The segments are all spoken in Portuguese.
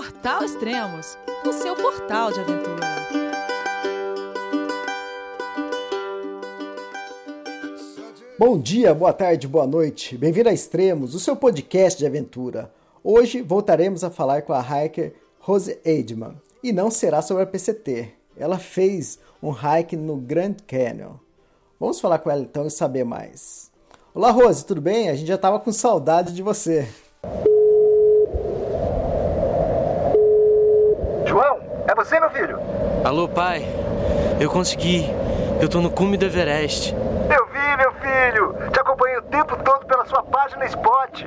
Portal Extremos, o seu portal de aventura. Bom dia, boa tarde, boa noite. Bem-vindo a Extremos, o seu podcast de aventura. Hoje voltaremos a falar com a hiker Rose Eidman e não será sobre a PCT. Ela fez um hike no Grand Canyon. Vamos falar com ela então e saber mais. Olá, Rose, tudo bem? A gente já estava com saudade de você. João, é você, meu filho? Alô, pai. Eu consegui. Eu tô no cume do Everest. Eu vi, meu filho. Te acompanhei o tempo todo pela sua página Spot.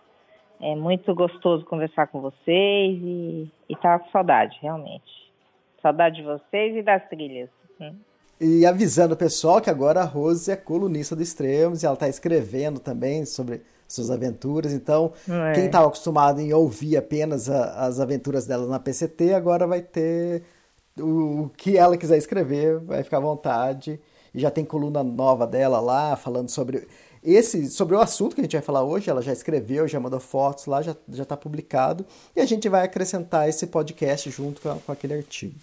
é muito gostoso conversar com vocês e, e tava com saudade, realmente. Saudade de vocês e das trilhas. Hum. E avisando o pessoal que agora a Rose é colunista do Extremos e ela está escrevendo também sobre suas aventuras. Então, é. quem estava acostumado em ouvir apenas a, as aventuras dela na PCT, agora vai ter o, o, que ela quiser escrever, vai ficar à vontade. E já tem coluna nova dela lá, falando sobre esse, sobre o assunto que a gente vai falar hoje, ela já escreveu, já mandou fotos lá, já está publicado. E a gente vai acrescentar esse podcast junto com, com aquele artigo.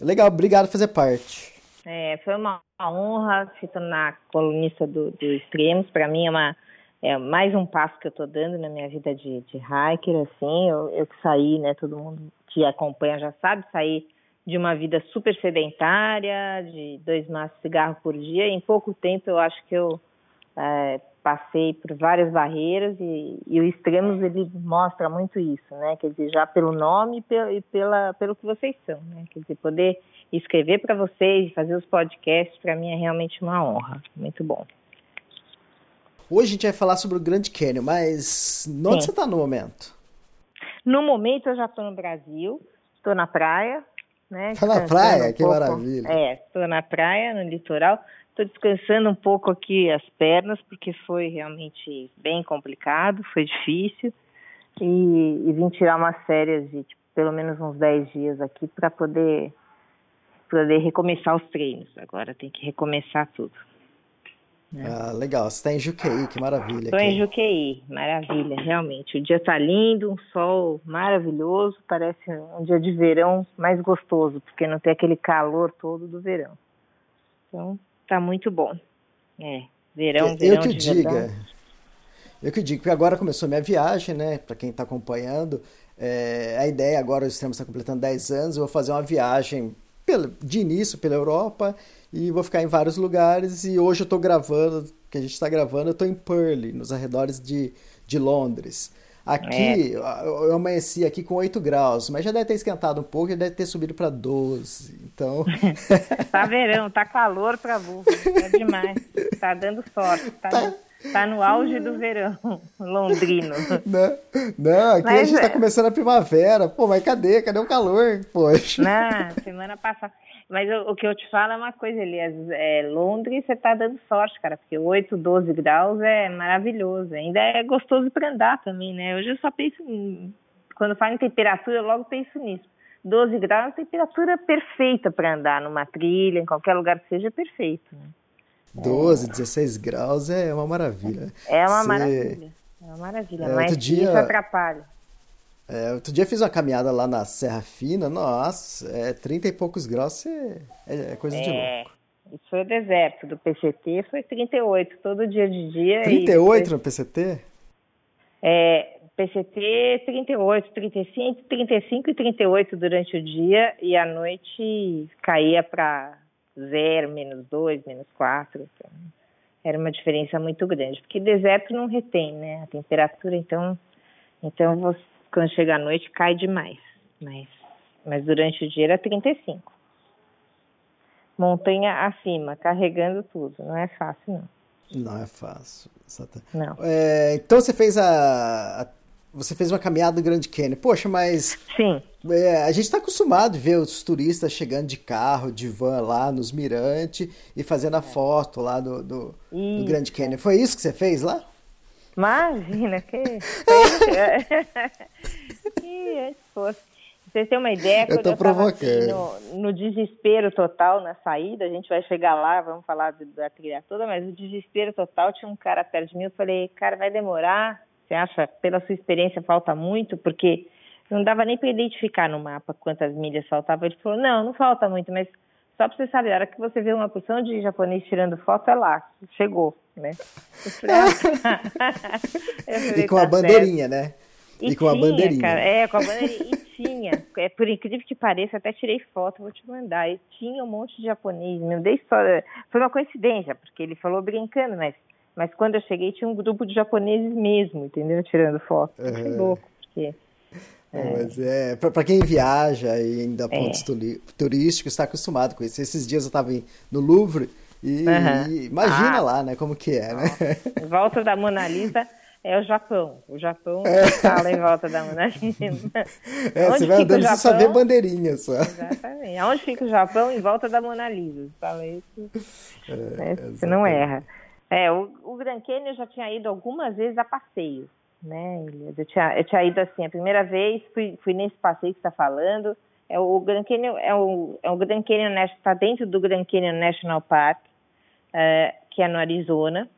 Legal, obrigado por fazer parte. É, foi uma honra se tornar colunista do, do Extremos. Para mim é, uma, é mais um passo que eu estou dando na minha vida de, de hiker. Assim, eu, que saí, né? Todo mundo que acompanha já sabe, sair de uma vida super sedentária, de dois maços de cigarro por dia. Em pouco tempo eu acho que eu é, passei por várias barreiras e, e, o Extremos ele mostra muito isso, né? Quer dizer, já pelo nome e pela, e pela pelo que vocês são, né? Quer dizer, poder escrever para vocês, fazer os podcasts, para mim é realmente uma honra. Muito bom. Hoje a gente vai falar sobre o Grande Canyon, mas onde Sim. você está no momento? No momento eu já estou no Brasil, estou na praia, né? Está na praia? Um que pouco. maravilha. É, estou na praia, no litoral. Estou descansando um pouco aqui as pernas, porque foi realmente bem complicado, foi difícil. E, e vim tirar umas férias de tipo, pelo menos uns 10 dias aqui para poder, poder recomeçar os treinos. Agora tem que recomeçar tudo. Né? Ah, legal. Você está em Juqueí, que maravilha. Estou em Juqueí, maravilha, realmente. O dia está lindo, um sol maravilhoso, parece um dia de verão mais gostoso, porque não tem aquele calor todo do verão. Então, Tá muito bom. É, verão, verão Eu que diga. Eu que digo, porque agora começou minha viagem, né? Para quem está acompanhando, é, a ideia agora, o sistema está completando 10 anos, eu vou fazer uma viagem pela, de início pela Europa e vou ficar em vários lugares. E hoje eu estou gravando, que a gente está gravando, eu estou em Purley, nos arredores de, de Londres. Aqui, é. eu amanheci aqui com 8 graus, mas já deve ter esquentado um pouco, já deve ter subido para 12. Então. tá verão, tá calor para burro. É demais. Tá dando sorte. Tá, tá. tá no auge do verão londrino. Não, não aqui mas, a gente tá é. começando a primavera. Pô, mas cadê? Cadê o calor? Poxa. Não, semana passada. Mas o, o, que eu te falo é uma coisa, Elias. É, Londres, você tá dando sorte, cara, porque 8, 12 graus é maravilhoso. Ainda é gostoso para andar também, né? Hoje eu só penso em. Quando falo em temperatura, eu logo penso nisso. 12 graus é temperatura perfeita para andar numa trilha, em qualquer lugar que seja, perfeito. Né? 12, 16 graus é uma maravilha. É uma Você... maravilha. É uma maravilha, é, mas dia... isso atrapalha. É, outro dia fiz uma caminhada lá na Serra Fina, nossa, é 30 e poucos graus, é, é coisa de é, louco. Isso foi o deserto, do PCT foi 38, todo dia de dia. 38 no PCT? É, PCT 38, 35, 35 e 38 durante o dia e à noite caía para 0, menos 2, menos 4. Então, era uma diferença muito grande, porque deserto não retém, né? A temperatura, então, então você quando chega à noite cai demais, mas, mas durante o dia era 35. Montanha acima, carregando tudo, não é fácil não. Não é fácil. Não. É, então você fez a, a, você fez uma caminhada do Grande Canyon. Poxa, mas. Sim. É, a gente está acostumado a ver os turistas chegando de carro, de van lá nos mirantes e fazendo a é. foto lá do, do, do, Grande Canyon. Foi isso que você fez lá? Imagina, que. que antes fosse. Vocês têm uma ideia? Eu tô provocando. No, no, desespero total na saída, a gente vai chegar lá, vamos falar da trilha toda, mas o desespero total tinha um cara perto de mim. Eu falei, cara, vai demorar? Você acha, pela sua experiência, falta muito? Porque não dava nem para identificar no mapa quantas milhas faltavam. Ele falou, não, não falta muito, mas só para você saber, a hora que você vê uma porção de japonês tirando foto, é lá, chegou, né? Ah. e com tá a bandeirinha, certo. né? E, e com tinha, a bandeirinha. Cara, é, com a bandeirinha. E tinha, é, por incrível que pareça, até tirei foto, vou te mandar. E tinha um monte de japonês, meu Deus, foi uma coincidência, porque ele falou brincando, mas, mas quando eu cheguei tinha um grupo de japoneses mesmo, entendeu? Tirando foto. Uhum. Que louco, porque... É. Mas é, para quem viaja e ainda pontos é. turísticos, está acostumado com isso. Esses dias eu estava no Louvre e, uhum. e imagina ah. lá, né, como que é, né? Em volta da Mona Lisa é o Japão. O Japão é. fala em volta da Mona Lisa. É, você vai andando sem saber bandeirinha só. Exatamente. Aonde fica o Japão? Em volta da Mona Lisa. Fala isso. É, né? Você não erra. É, o, o Grand Canyon eu já tinha ido algumas vezes a passeio, né, Eu tinha, eu tinha ido assim, a primeira vez, fui, fui nesse passeio que você está falando. É o Grand Canyon, é o, é o Grand Canyon, está dentro do Grand Canyon National Park, é, que é no Arizona.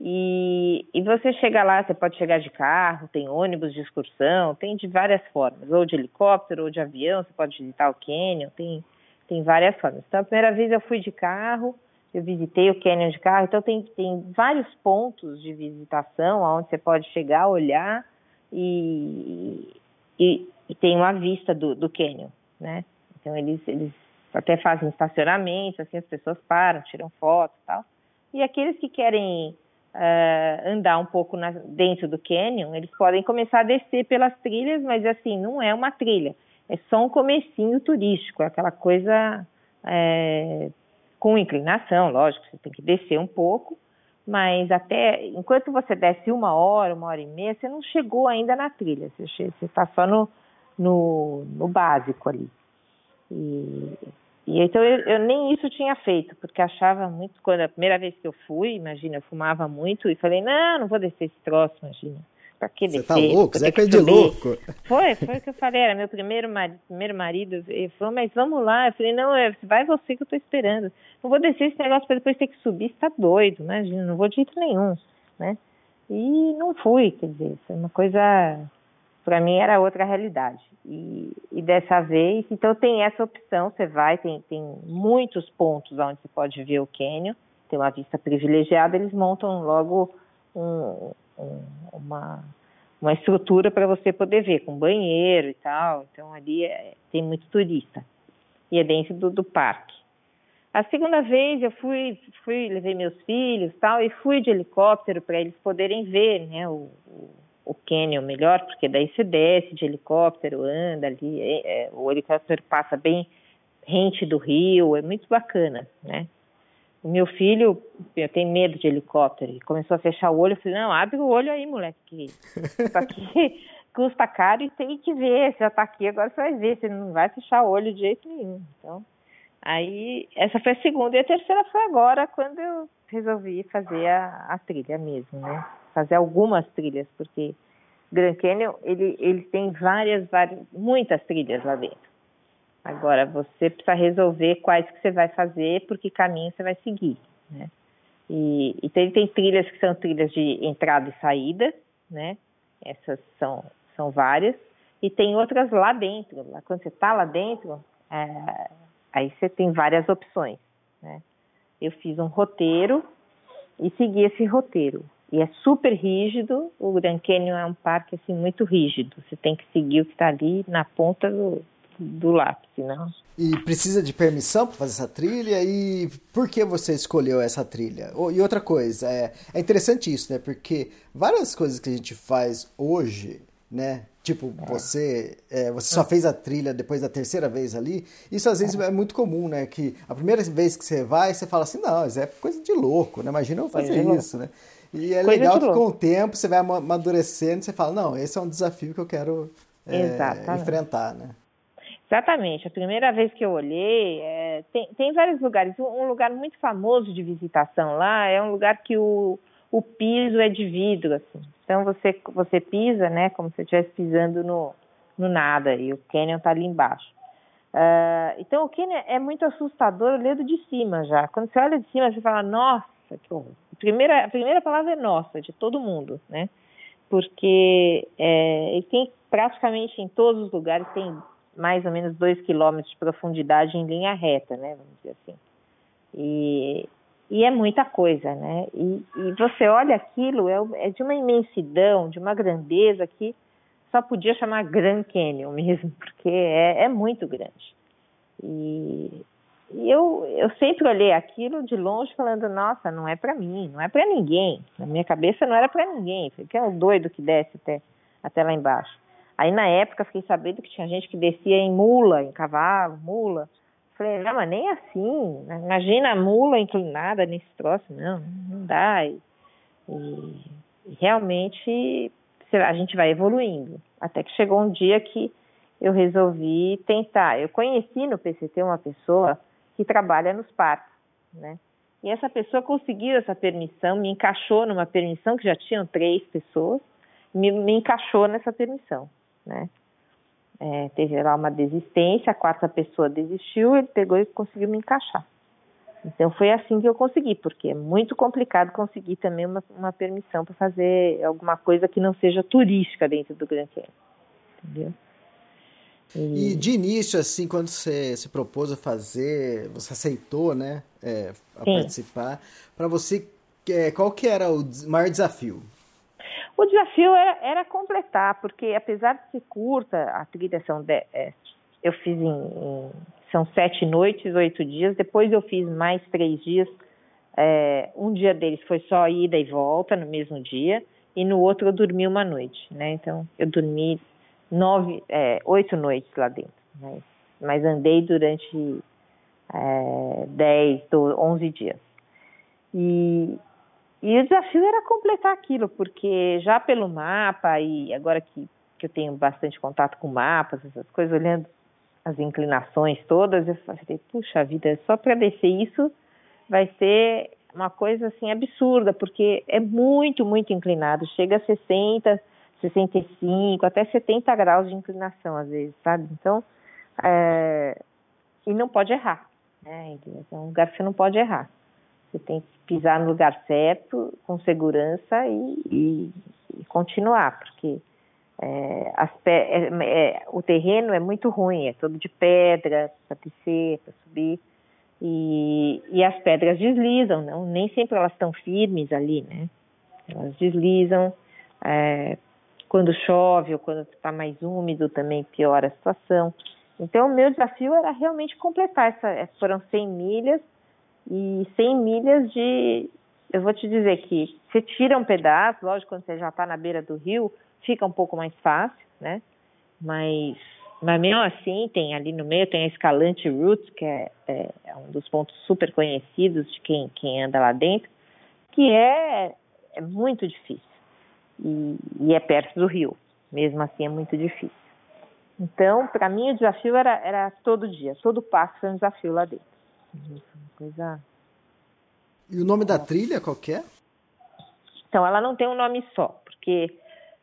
E, e você chega lá, você pode chegar de carro, tem ônibus de excursão, tem de várias formas, ou de helicóptero, ou de avião, você pode visitar o Canyon, tem, tem várias formas. Então, a primeira vez eu fui de carro, eu visitei o Canyon de carro, então tem, tem vários pontos de visitação onde você pode chegar, olhar e, e, e tem uma vista do, do Canyon, né? Então eles, eles até fazem estacionamento, assim as pessoas param, tiram fotos e tal. E aqueles que querem uh, andar um pouco na, dentro do canyon, eles podem começar a descer pelas trilhas, mas assim, não é uma trilha, é só um comecinho turístico, é aquela coisa é, com inclinação, lógico, você tem que descer um pouco, mas até enquanto você desce uma hora, uma hora e meia, você não chegou ainda na trilha, você está só no, no, no básico ali. E e então eu, eu, nem isso tinha feito, porque achava muito, quando a primeira vez que eu fui, imagina, eu fumava muito e falei, não, não vou descer esse troço, imagina. Descer? Você tá louco? Você é coisa de louco. Foi, foi o que eu falei, era meu primeiro marido, primeiro marido, ele falou, mas vamos lá. Eu falei, não, é, vai você que eu tô esperando. Não vou descer esse negócio para depois ter que subir, você tá doido, imagina, não vou de jeito nenhum, né? E não fui, quer dizer, foi uma coisa para mim era outra realidade. E, e, dessa vez, então tem essa opção, você vai, tem, tem muitos pontos onde você pode ver o cânion, tem uma vista privilegiada, eles montam logo um, um, uma, uma estrutura para você poder ver, com banheiro e tal, então ali é, tem muito turista. E é dentro do, do parque. A segunda vez eu fui, fui levei meus filhos tal, e fui de helicóptero para eles poderem ver né, o, o canyon melhor, porque daí você desce de helicóptero, anda ali, é, é, o helicóptero passa bem rente do rio, é muito bacana, né? O meu filho, tenho medo de helicóptero, ele começou a fechar o olho, eu falei, não, abre o olho aí, moleque, que isso aqui custa caro e tem que ver, você já tá aqui, agora você vai ver, você não vai fechar o olho de jeito nenhum, então... Aí, essa foi a segunda e a terceira foi agora, quando eu resolvi fazer a, a trilha mesmo, né? fazer algumas trilhas, porque Grand Canyon ele, ele tem várias, várias, muitas trilhas lá dentro. Agora você precisa resolver quais que você vai fazer, por que caminho você vai seguir, né? E, tem, tem trilhas que são trilhas de entrada e saída, né? Essas são, são várias. E tem outras lá dentro. Lá, quando você está lá dentro, é, aí você tem várias opções, né? Eu fiz um roteiro e segui esse roteiro. E é super rígido. O Grand Canyon é um parque assim muito rígido. Você tem que seguir o que está ali na ponta do, do lápis, não? E precisa de permissão para fazer essa trilha? E por que você escolheu essa trilha? E outra coisa, é, é interessante isso, né? Porque várias coisas que a gente faz hoje, né? Tipo, é. você, é, você só fez a trilha depois da terceira vez ali. Isso às vezes é. é. muito comum, né? Que a primeira vez que você vai, você fala assim, não, isso é coisa de louco, né? Imagina eu fazer isso, né? E é Coisa legal que com o tempo você vai amadurecendo e você fala, não, esse é um desafio que eu quero é, enfrentar, né? Exatamente. A primeira vez que eu olhei, é, tem, tem vários lugares. Um lugar muito famoso de visitação lá é um lugar que o, o piso é de vidro, assim. Então você, você pisa, né, como se estivesse pisando no, no nada, e o canyon está ali embaixo. Uh, então o canyon é muito assustador olhando de cima já. Quando você olha de cima, você fala, nossa, que horror. A primeira, a primeira palavra é nossa, de todo mundo, né? Porque é, tem praticamente em todos os lugares, tem mais ou menos dois quilômetros de profundidade em linha reta, né? Vamos dizer assim. E, e é muita coisa, né? E, e você olha aquilo, é, é, de uma imensidão, de uma grandeza que só podia chamar Grand Canyon mesmo, porque é, é muito grande. E, eu, eu sempre olhei aquilo de longe falando, nossa, não é para mim, não é para ninguém. Na minha cabeça não era para ninguém, porque é um doido que desce até, até lá embaixo. Aí na época fiquei sabendo que tinha gente que descia em mula, em cavalo, mula. Falei, não, mas nem assim. Né? Imagina a mula inclinada nesse troço. Não, não dá. E, e realmente a gente vai evoluindo. Até que chegou um dia que eu resolvi tentar. Eu conheci no PCT uma pessoa que trabalha nos parques, né? E essa pessoa conseguiu essa permissão, me encaixou numa permissão que já tinham três pessoas, me, me encaixou nessa permissão né? É, teve lá uma desistência, a quarta pessoa desistiu, ele pegou e conseguiu me encaixar. Então foi assim que eu consegui, porque é muito complicado conseguir também uma, uma permissão para fazer alguma coisa que não seja turística dentro do Grand Canyon, entendeu? E... e de início, assim, quando você se propôs a fazer, você aceitou, né, é, a Sim. participar, para você, é, qual que era o maior desafio? O desafio era, era, completar, porque apesar de ser curta, a trilha são de, é, eu fiz em, em, são sete noites, oito dias. Depois eu fiz mais três dias. É, um dia deles foi só ida e volta no mesmo dia, e no outro eu dormi uma noite, né? Então eu dormi nove, é, oito noites lá dentro, né? mas andei durante é, dez, onze dias. E, e o desafio era completar aquilo, porque já pelo mapa, e agora que, que eu tenho bastante contato com mapas, essas coisas, olhando as inclinações todas, eu falei, puxa vida, só para descer isso vai ser uma coisa assim absurda, porque é muito, muito inclinado, chega a 60, 65, até 70 graus de inclinação às vezes, sabe? Então, é... e não pode errar, né? É um lugar que você não pode errar. Você tem que pisar no lugar certo, com segurança e, e, e continuar, porque é, é, é, o terreno é muito ruim, é todo de pedra para descer, para subir. E, e, as pedras deslizam, não? nem sempre elas estão firmes ali, né? Elas deslizam. É, quando chove ou quando está mais úmido também piora a situação. Então, o meu desafio era realmente completar essa. Foram 100 milhas e 100 milhas de. Eu vou te dizer que você tira um pedaço, lógico, quando você já está na beira do rio, fica um pouco mais fácil, né? Mas, mas mesmo assim, tem ali no meio, tem a Escalante Route, que é, é, é um dos pontos super conhecidos de quem, quem anda lá dentro, que é, é muito difícil. E, e é perto do rio, mesmo assim é muito difícil. Então, para mim, o desafio era, era todo dia, todo passo foi um desafio lá dentro. Coisa. E o nome da trilha qual é? Então, ela não tem um nome só, porque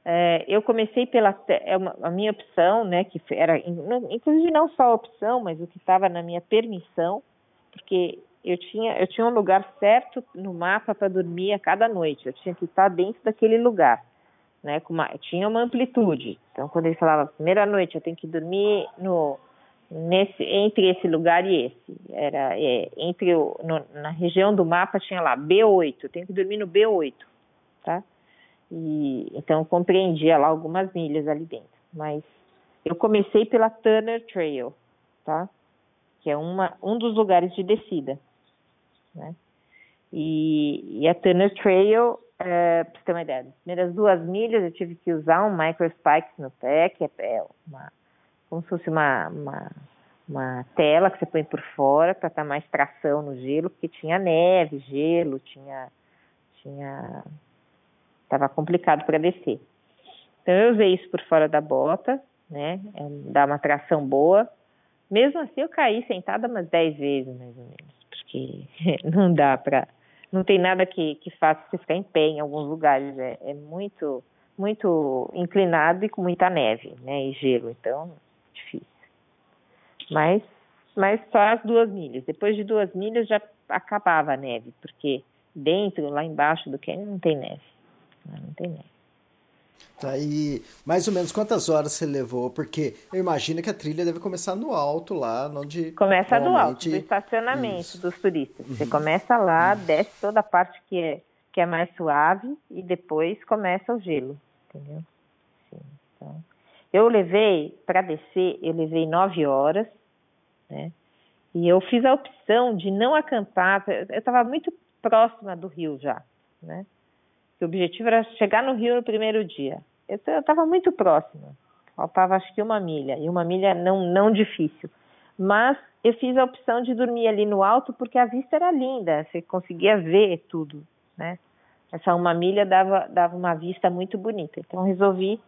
é, eu comecei pela é uma, a minha opção, né, que era inclusive não só a opção, mas o que estava na minha permissão, porque eu tinha eu tinha um lugar certo no mapa para dormir a cada noite. Eu tinha que estar dentro daquele lugar, né, com uma, tinha uma amplitude. Então, quando ele falava primeira noite, eu tenho que dormir no nesse entre esse lugar e esse. Era é, entre o, no, na região do mapa tinha lá B8, eu tenho que dormir no B8, tá? E então compreendia lá algumas milhas ali dentro, mas eu comecei pela Turner Trail, tá? Que é uma um dos lugares de descida, né? E, e a Turner Trail, é, para você ter uma ideia, nas primeiras duas milhas eu tive que usar um micro spikes no pé, que é, é uma como se fosse uma, uma, uma tela que você põe por fora para dar mais tração no gelo, porque tinha neve, gelo, tinha, tinha Estava complicado para descer. Então eu usei isso por fora da bota, né? É, dá uma tração boa. Mesmo assim eu caí sentada umas 10 vezes, mais ou menos, porque não dá para. Não tem nada que, que faça você ficar em pé em alguns lugares. É, é muito, muito inclinado e com muita neve, né? E gelo, então. Mas, mas só as duas milhas. Depois de duas milhas já acabava a neve, porque dentro, lá embaixo do canyon, não tem neve. Não tem neve. Tá, e mais ou menos quantas horas você levou? Porque eu imagino que a trilha deve começar no alto lá, onde. Começa do alto, do estacionamento Isso. dos turistas. Uhum. Você começa lá, uhum. desce toda a parte que é, que é mais suave e depois começa o gelo, entendeu? Sim, então, eu levei, para descer, eu levei nove horas, né? E eu fiz a opção de não acampar, eu estava muito próxima do rio já, né? o objetivo era chegar no Rio no primeiro dia. Eu estava muito próxima, faltava acho que uma milha, e uma milha não, não difícil. Mas eu fiz a opção de dormir ali no alto porque a vista era linda, você conseguia ver tudo, né? Essa uma milha dava, dava uma vista muito bonita. Então resolvi,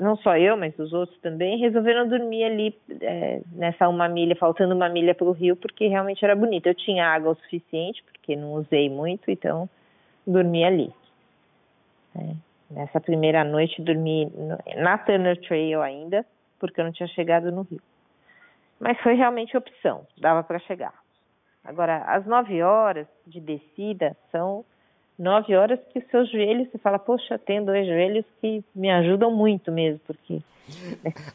não só eu, mas os outros também, resolveram dormir ali é, nessa uma milha, faltando uma milha para o rio, porque realmente era bonito. Eu tinha água o suficiente, porque não usei muito, então dormi ali. É, nessa primeira noite dormi na Turner Trail ainda, porque eu não tinha chegado no Rio. Mas foi realmente opção, dava para chegar. Agora, as nove horas de descida são nove horas que seus joelhos, você fala, poxa, tem dois joelhos que me ajudam muito mesmo, porque.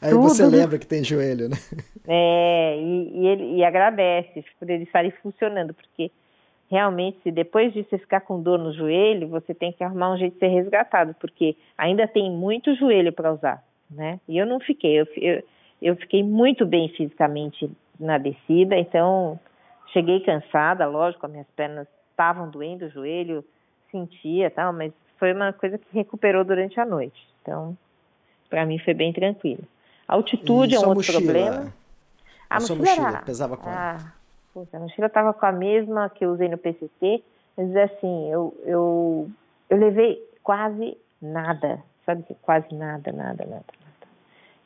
Aí tudo... você lembra que tem joelho, né? É, e, e, ele, e agradece por eles estarem funcionando, porque realmente, se depois de você ficar com dor no joelho, você tem que arrumar um jeito de ser resgatado, porque ainda tem muito joelho para usar, né? E eu não fiquei, eu, eu, eu fiquei muito bem fisicamente na descida, então cheguei cansada, lógico, as minhas pernas estavam doendo, o joelho sentia tal, mas foi uma coisa que recuperou durante a noite. Então, para mim foi bem tranquilo. A altitude é um outro mochila? problema. A, a mochila, mochila pesava quanto? Ah, Puxa, a mochila estava com a mesma que eu usei no PCC, mas assim, eu, eu, eu levei quase nada, sabe? Quase nada, nada, nada. nada.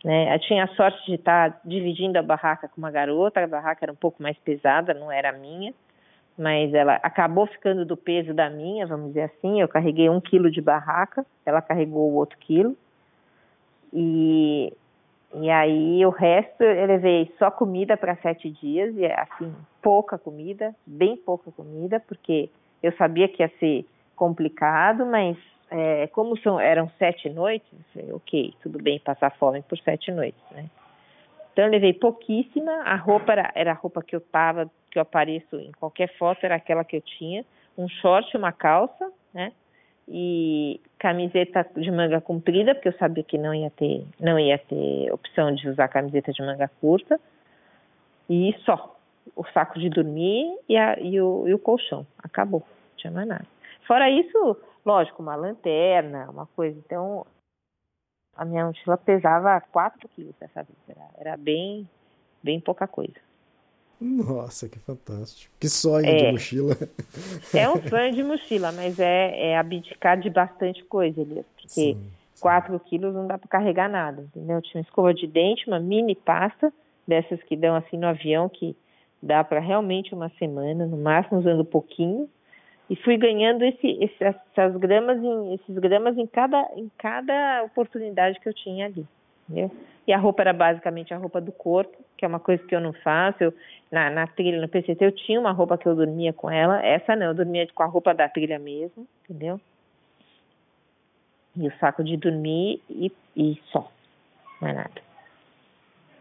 Né? Eu tinha a sorte de estar dividindo a barraca com uma garota, a barraca era um pouco mais pesada, não era minha, mas ela acabou ficando do peso da minha, vamos dizer assim. Eu carreguei um quilo de barraca, ela carregou o outro quilo. E e aí o resto eu levei só comida para sete dias, e assim, pouca comida, bem pouca comida, porque eu sabia que ia ser complicado, mas é, como são, eram sete noites, ok, tudo bem passar fome por sete noites, né? Então eu levei pouquíssima, a roupa era, era a roupa que eu tava, que eu apareço em qualquer foto, era aquela que eu tinha, um short, uma calça, né? e camiseta de manga comprida, porque eu sabia que não ia ter, não ia ter opção de usar camiseta de manga curta. E só. O saco de dormir e, a, e, o, e o colchão. Acabou. Não tinha mais nada. Fora isso, lógico, uma lanterna, uma coisa. Então, a minha mochila pesava 4 quilos dessa vez. Era, era bem, bem pouca coisa. Nossa, que fantástico. Que sonho é, de mochila. É um sonho de mochila, mas é, é abdicar de bastante coisa, Elias. Porque 4 quilos não dá para carregar nada, entendeu? Eu tinha uma escova de dente, uma mini pasta, dessas que dão assim no avião, que dá para realmente uma semana, no máximo usando pouquinho. E fui ganhando esse, esse, essas gramas em, esses gramas em cada, em cada oportunidade que eu tinha ali entendeu? E a roupa era basicamente a roupa do corpo, que é uma coisa que eu não faço. Eu, na, na trilha, no PCT, eu tinha uma roupa que eu dormia com ela. Essa não, eu dormia com a roupa da trilha mesmo, entendeu? E o saco de dormir e, e só. Mais nada.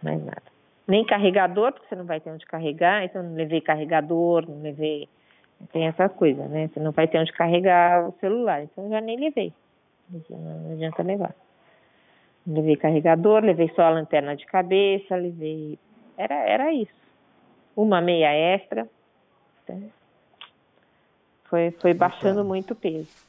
Mais nada. Nem carregador, porque você não vai ter onde carregar, então não levei carregador, não levei. Tem essa coisa, né? Você não vai ter onde carregar o celular, então eu já nem levei. Não adianta levar. Levei carregador, levei só a lanterna de cabeça, levei. Era, era isso. Uma meia extra. Foi, foi baixando muito o peso.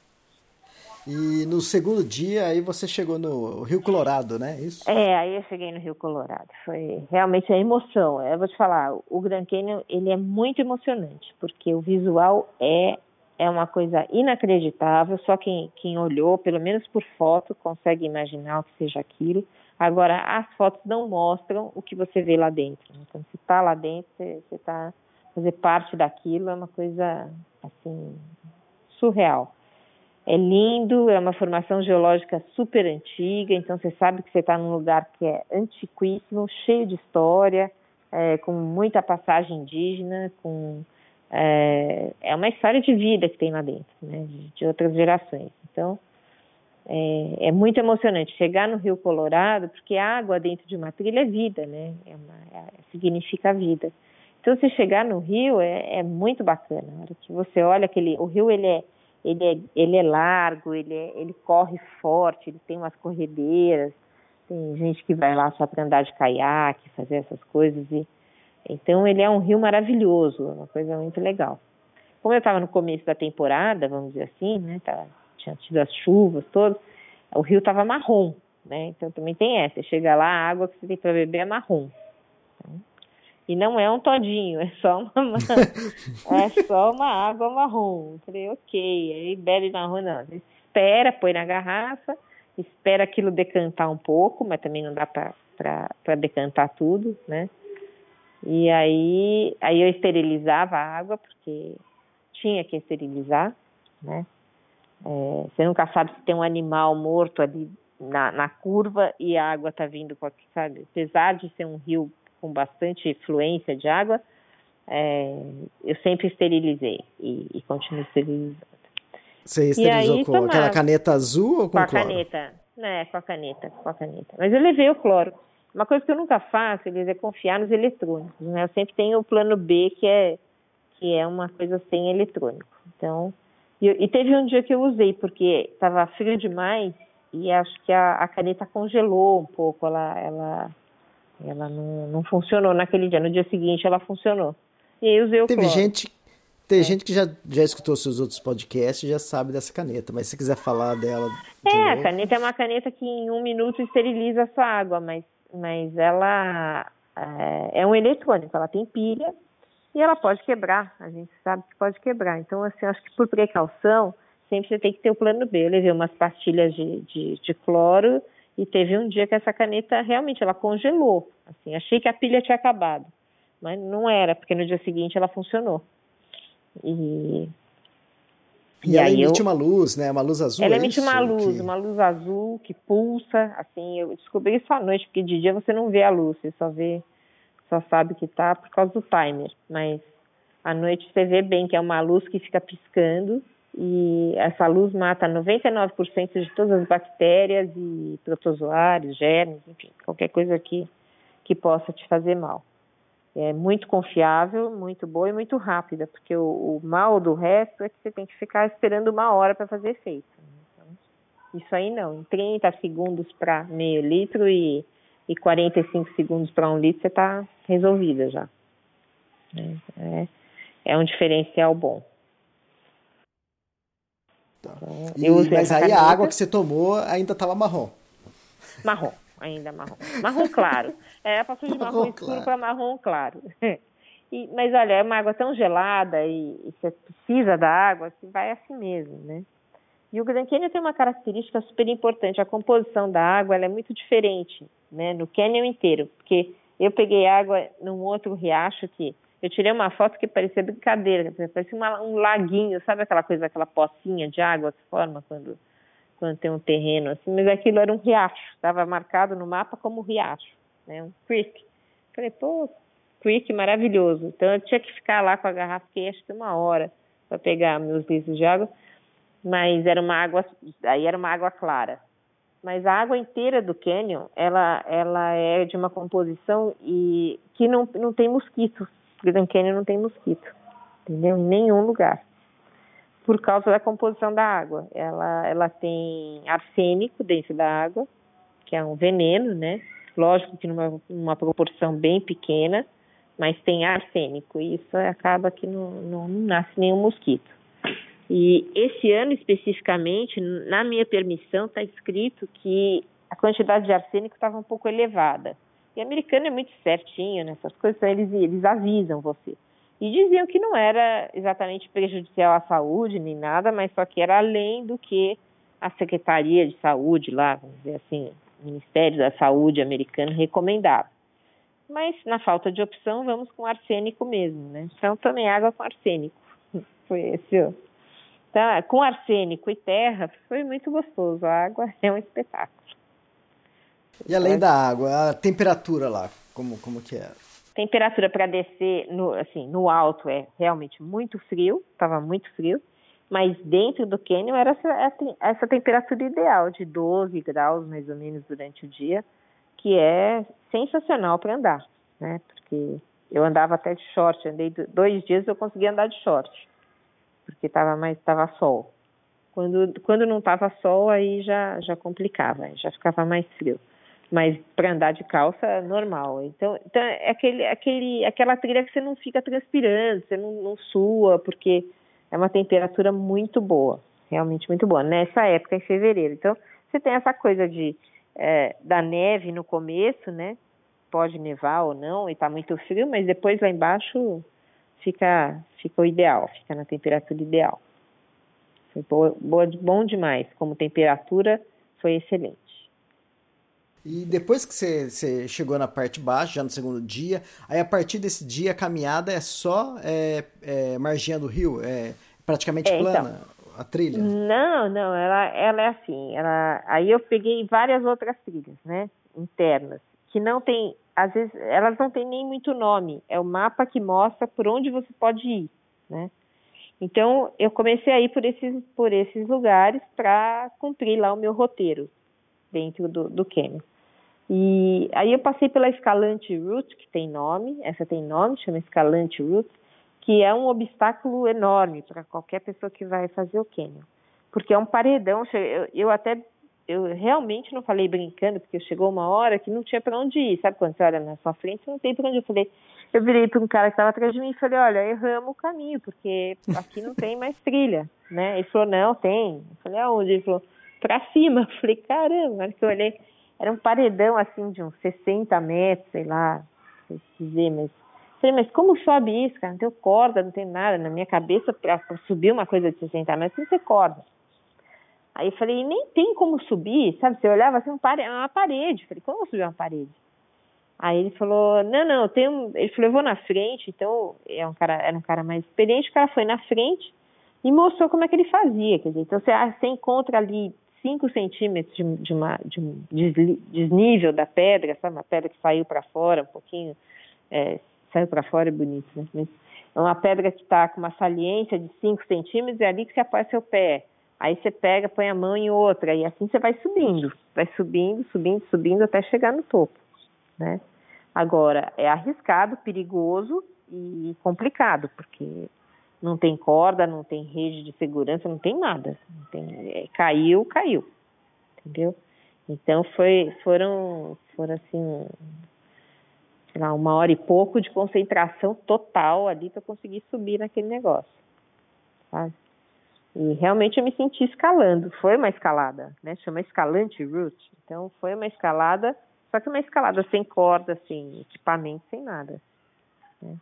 E no segundo dia, aí você chegou no Rio Colorado, né? Isso? É, aí eu cheguei no Rio Colorado. Foi realmente a emoção. Eu vou te falar, o Grand Canyon, ele é muito emocionante, porque o visual é é uma coisa inacreditável, só quem, quem olhou, pelo menos por foto, consegue imaginar o que seja aquilo. Agora, as fotos não mostram o que você vê lá dentro. Então, se está lá dentro, você está fazer parte daquilo é uma coisa assim surreal. É lindo, é uma formação geológica super antiga, então você sabe que você está num lugar que é antiquíssimo, cheio de história, é, com muita passagem indígena, com é, é, uma história de vida que tem lá dentro, né, de, outras gerações. Então é, é, muito emocionante chegar no Rio Colorado, porque a água dentro de uma trilha é vida, né? É uma, é, significa vida. Então, você chegar no rio é, é muito bacana. Na hora que você olha aquele, o rio ele é, ele é, ele é largo, ele, é, ele corre forte, ele tem umas corredeiras. Tem gente que vai lá só para andar de caiaque, fazer essas coisas. E, então, ele é um rio maravilhoso, uma coisa muito legal. Como eu estava no começo da temporada, vamos dizer assim, né? Tá, tinha tido as chuvas todas, o rio estava marrom, né? Então também tem essa. Chega lá, a água que você tem para beber é marrom. E não é um todinho, é só uma, é só uma água marrom. Eu falei, ok, aí bebe marrom, não. Espera, põe na garrafa, espera aquilo decantar um pouco, mas também não dá para decantar tudo, né? E aí, aí eu esterilizava a água, porque tinha que esterilizar, né? É, você nunca sabe se tem um animal morto ali na, na curva e a água está vindo sabe? Apesar de ser um rio com bastante fluência de água, é, eu sempre esterilizei e, e continuo esterilizando. Você esterilizou aí, com tomava. aquela caneta azul ou com, com a cloro? caneta, né, com a caneta, com a caneta. Mas eu levei o cloro. Uma coisa que eu nunca faço, eles é confiar nos eletrônicos, né? Eu sempre tenho o plano B, que é que é uma coisa sem eletrônico. Então, e, e teve um dia que eu usei porque estava frio demais e acho que a, a caneta congelou um pouco, ela ela ela não, não funcionou naquele dia. No dia seguinte ela funcionou. E aí usei o Teve cloro. gente, tem é. gente que já, já escutou seus outros podcasts e já sabe dessa caneta, mas se quiser falar dela. De é, novo... a caneta é uma caneta que em um minuto esteriliza a sua água, mas, mas ela é, é um eletrônico, ela tem pilha e ela pode quebrar. A gente sabe que pode quebrar. Então, assim, acho que por precaução, sempre você tem que ter o plano B. Eu levei umas pastilhas de, de, de cloro e teve um dia que essa caneta realmente ela congelou. Assim, achei que a pilha tinha acabado, mas não era, porque no dia seguinte ela funcionou. E e, e ela emite eu, uma luz, né? Uma luz azul. Ela é emite uma luz, que... uma luz azul que pulsa. Assim, eu descobri isso à noite, porque de dia você não vê a luz, você só vê, só sabe que tá por causa do timer. Mas à noite você vê bem que é uma luz que fica piscando e essa luz mata 99% de todas as bactérias e protozoários, germes, enfim, qualquer coisa que, que possa te fazer mal. É muito confiável, muito boa e muito rápida, porque o, o mal do resto é que você tem que ficar esperando uma hora para fazer efeito. Então, isso aí não, em 30 segundos para meio litro e, e 45 segundos para um litro você está resolvida já. É, é, é um diferencial bom. Tá. E, mas aí a água que você tomou ainda estava marrom. Marrom, ainda marrom. Marrom claro. É, passou de marrom, marrom escuro claro. para marrom claro. E, mas olha, é uma água tão gelada e, e, você precisa da água que vai assim mesmo, né? E o Grand Canyon tem uma característica super importante. A composição da água é muito diferente, né? No Canyon inteiro, porque eu peguei água num outro riacho que eu tirei uma foto que parecia brincadeira, parecia uma, um laguinho, sabe aquela coisa, aquela pocinha de água que forma quando, quando tem um terreno assim, mas aquilo era um riacho, estava marcado no mapa como riacho, né, um creek. Falei, pô, creek maravilhoso. Então eu tinha que ficar lá com a garrafa, fiquei acho que uma hora para pegar meus litros de água, mas era uma água, aí era uma água clara. Mas a água inteira do canyon, ela, ela é de uma composição e que não, não tem mosquitos Grand Canyon não tem mosquito, entendeu? Em nenhum lugar. Por causa da composição da água. Ela, ela tem arsênico dentro da água, que é um veneno, né? Lógico que numa uma proporção bem pequena, mas tem arsênico. E isso acaba que não, não, não nasce nenhum mosquito. E esse ano especificamente, na minha permissão, está escrito que a quantidade de arsênico estava um pouco elevada. E americano é muito certinho nessas coisas, então eles, eles avisam você. E diziam que não era exatamente prejudicial à saúde nem nada, mas só que era além do que a Secretaria de Saúde lá, vamos dizer assim, Ministério da Saúde americano recomendava. Mas na falta de opção, vamos com arsênico mesmo, né? Então tomei água com arsênico. Foi esse. Então, com arsênico e terra, foi muito gostoso. A água é um espetáculo. E além da água, a temperatura lá, como, como que era? Temperatura para descer no, assim, no alto é realmente muito frio, estava muito frio, mas dentro do cânion era essa, essa temperatura ideal, de 12 graus mais ou menos durante o dia, que é sensacional para andar, né? Porque eu andava até de short, andei dois dias eu consegui andar de short, porque estava mais tava sol. Quando, quando não estava sol, aí já, já complicava, já ficava mais frio mas para andar de calça normal. Então, então é aquele, aquele, aquela trilha que você não fica transpirando, você não, não sua, porque é uma temperatura muito boa, realmente muito boa, nessa época, em fevereiro. Então, você tem essa coisa de é, da neve no começo, né? Pode nevar ou não, e está muito frio, mas depois lá embaixo fica, fica o ideal, fica na temperatura ideal. Foi boa, boa, bom demais, como temperatura foi excelente. E depois que você, você, chegou na parte baixa, já no segundo dia, aí a partir desse dia a caminhada é só é, é, marginha do rio? É praticamente é, plana então, a trilha? Não, não, ela, ela é assim. Ela, aí eu peguei várias outras trilhas, né? Internas, que não tem, às vezes, elas não têm nem muito nome. É o mapa que mostra por onde você pode ir, né? Então, eu comecei a ir por esses, por esses lugares para cumprir lá o meu roteiro dentro do, do Canyon. E aí eu passei pela Escalante Route, que tem nome, essa tem nome, chama Escalante Route, que é um obstáculo enorme para qualquer pessoa que vai fazer o Canyon. Porque é um paredão, eu, eu até, eu realmente não falei brincando, porque chegou uma hora que não tinha para onde ir, sabe quando você olha na sua frente, não tem para onde ir. Eu falei, eu virei para um cara que estava atrás de mim e falei, olha, erramos o caminho, porque aqui não tem mais trilha, né? Ele falou, não, tem. Eu falei, aonde? Ele falou, para cima. Eu falei, caramba, na hora que eu olhei, era um paredão assim de uns 60 metros, sei lá, não sei dizer, mas. Falei, mas como sobe isso, cara? Não tem corda, não tem nada. Na minha cabeça, para subir uma coisa de 60 metros, tem que ter corda. Aí falei, nem tem como subir, sabe? Você olhava assim, uma parede. Falei, como subir uma parede? Aí ele falou, não, não, tem um... Ele falou, eu vou na frente, então é um cara, era um cara mais experiente, o cara foi na frente e mostrou como é que ele fazia. Quer dizer, então você, você encontra ali 5 centímetros de, de, uma, de um desnível da pedra, sabe? Uma pedra que saiu para fora um pouquinho, é, saiu para fora é bonito, né? Mas é uma pedra que está com uma saliência de 5 centímetros, é ali que você apoia seu pé. Aí você pega, põe a mão em outra, e assim você vai subindo, vai subindo, subindo, subindo até chegar no topo, né? Agora, é arriscado, perigoso e complicado, porque não tem corda, não tem rede de segurança, não tem nada. Não tem, é, caiu, caiu. Entendeu? Então foi, foram, foram assim, sei lá, uma hora e pouco de concentração total ali para conseguir subir naquele negócio. Sabe? E realmente eu me senti escalando. Foi uma escalada, né? Chama escalante route. Então foi uma escalada, só que uma escalada sem corda, sem equipamento, sem nada. Né?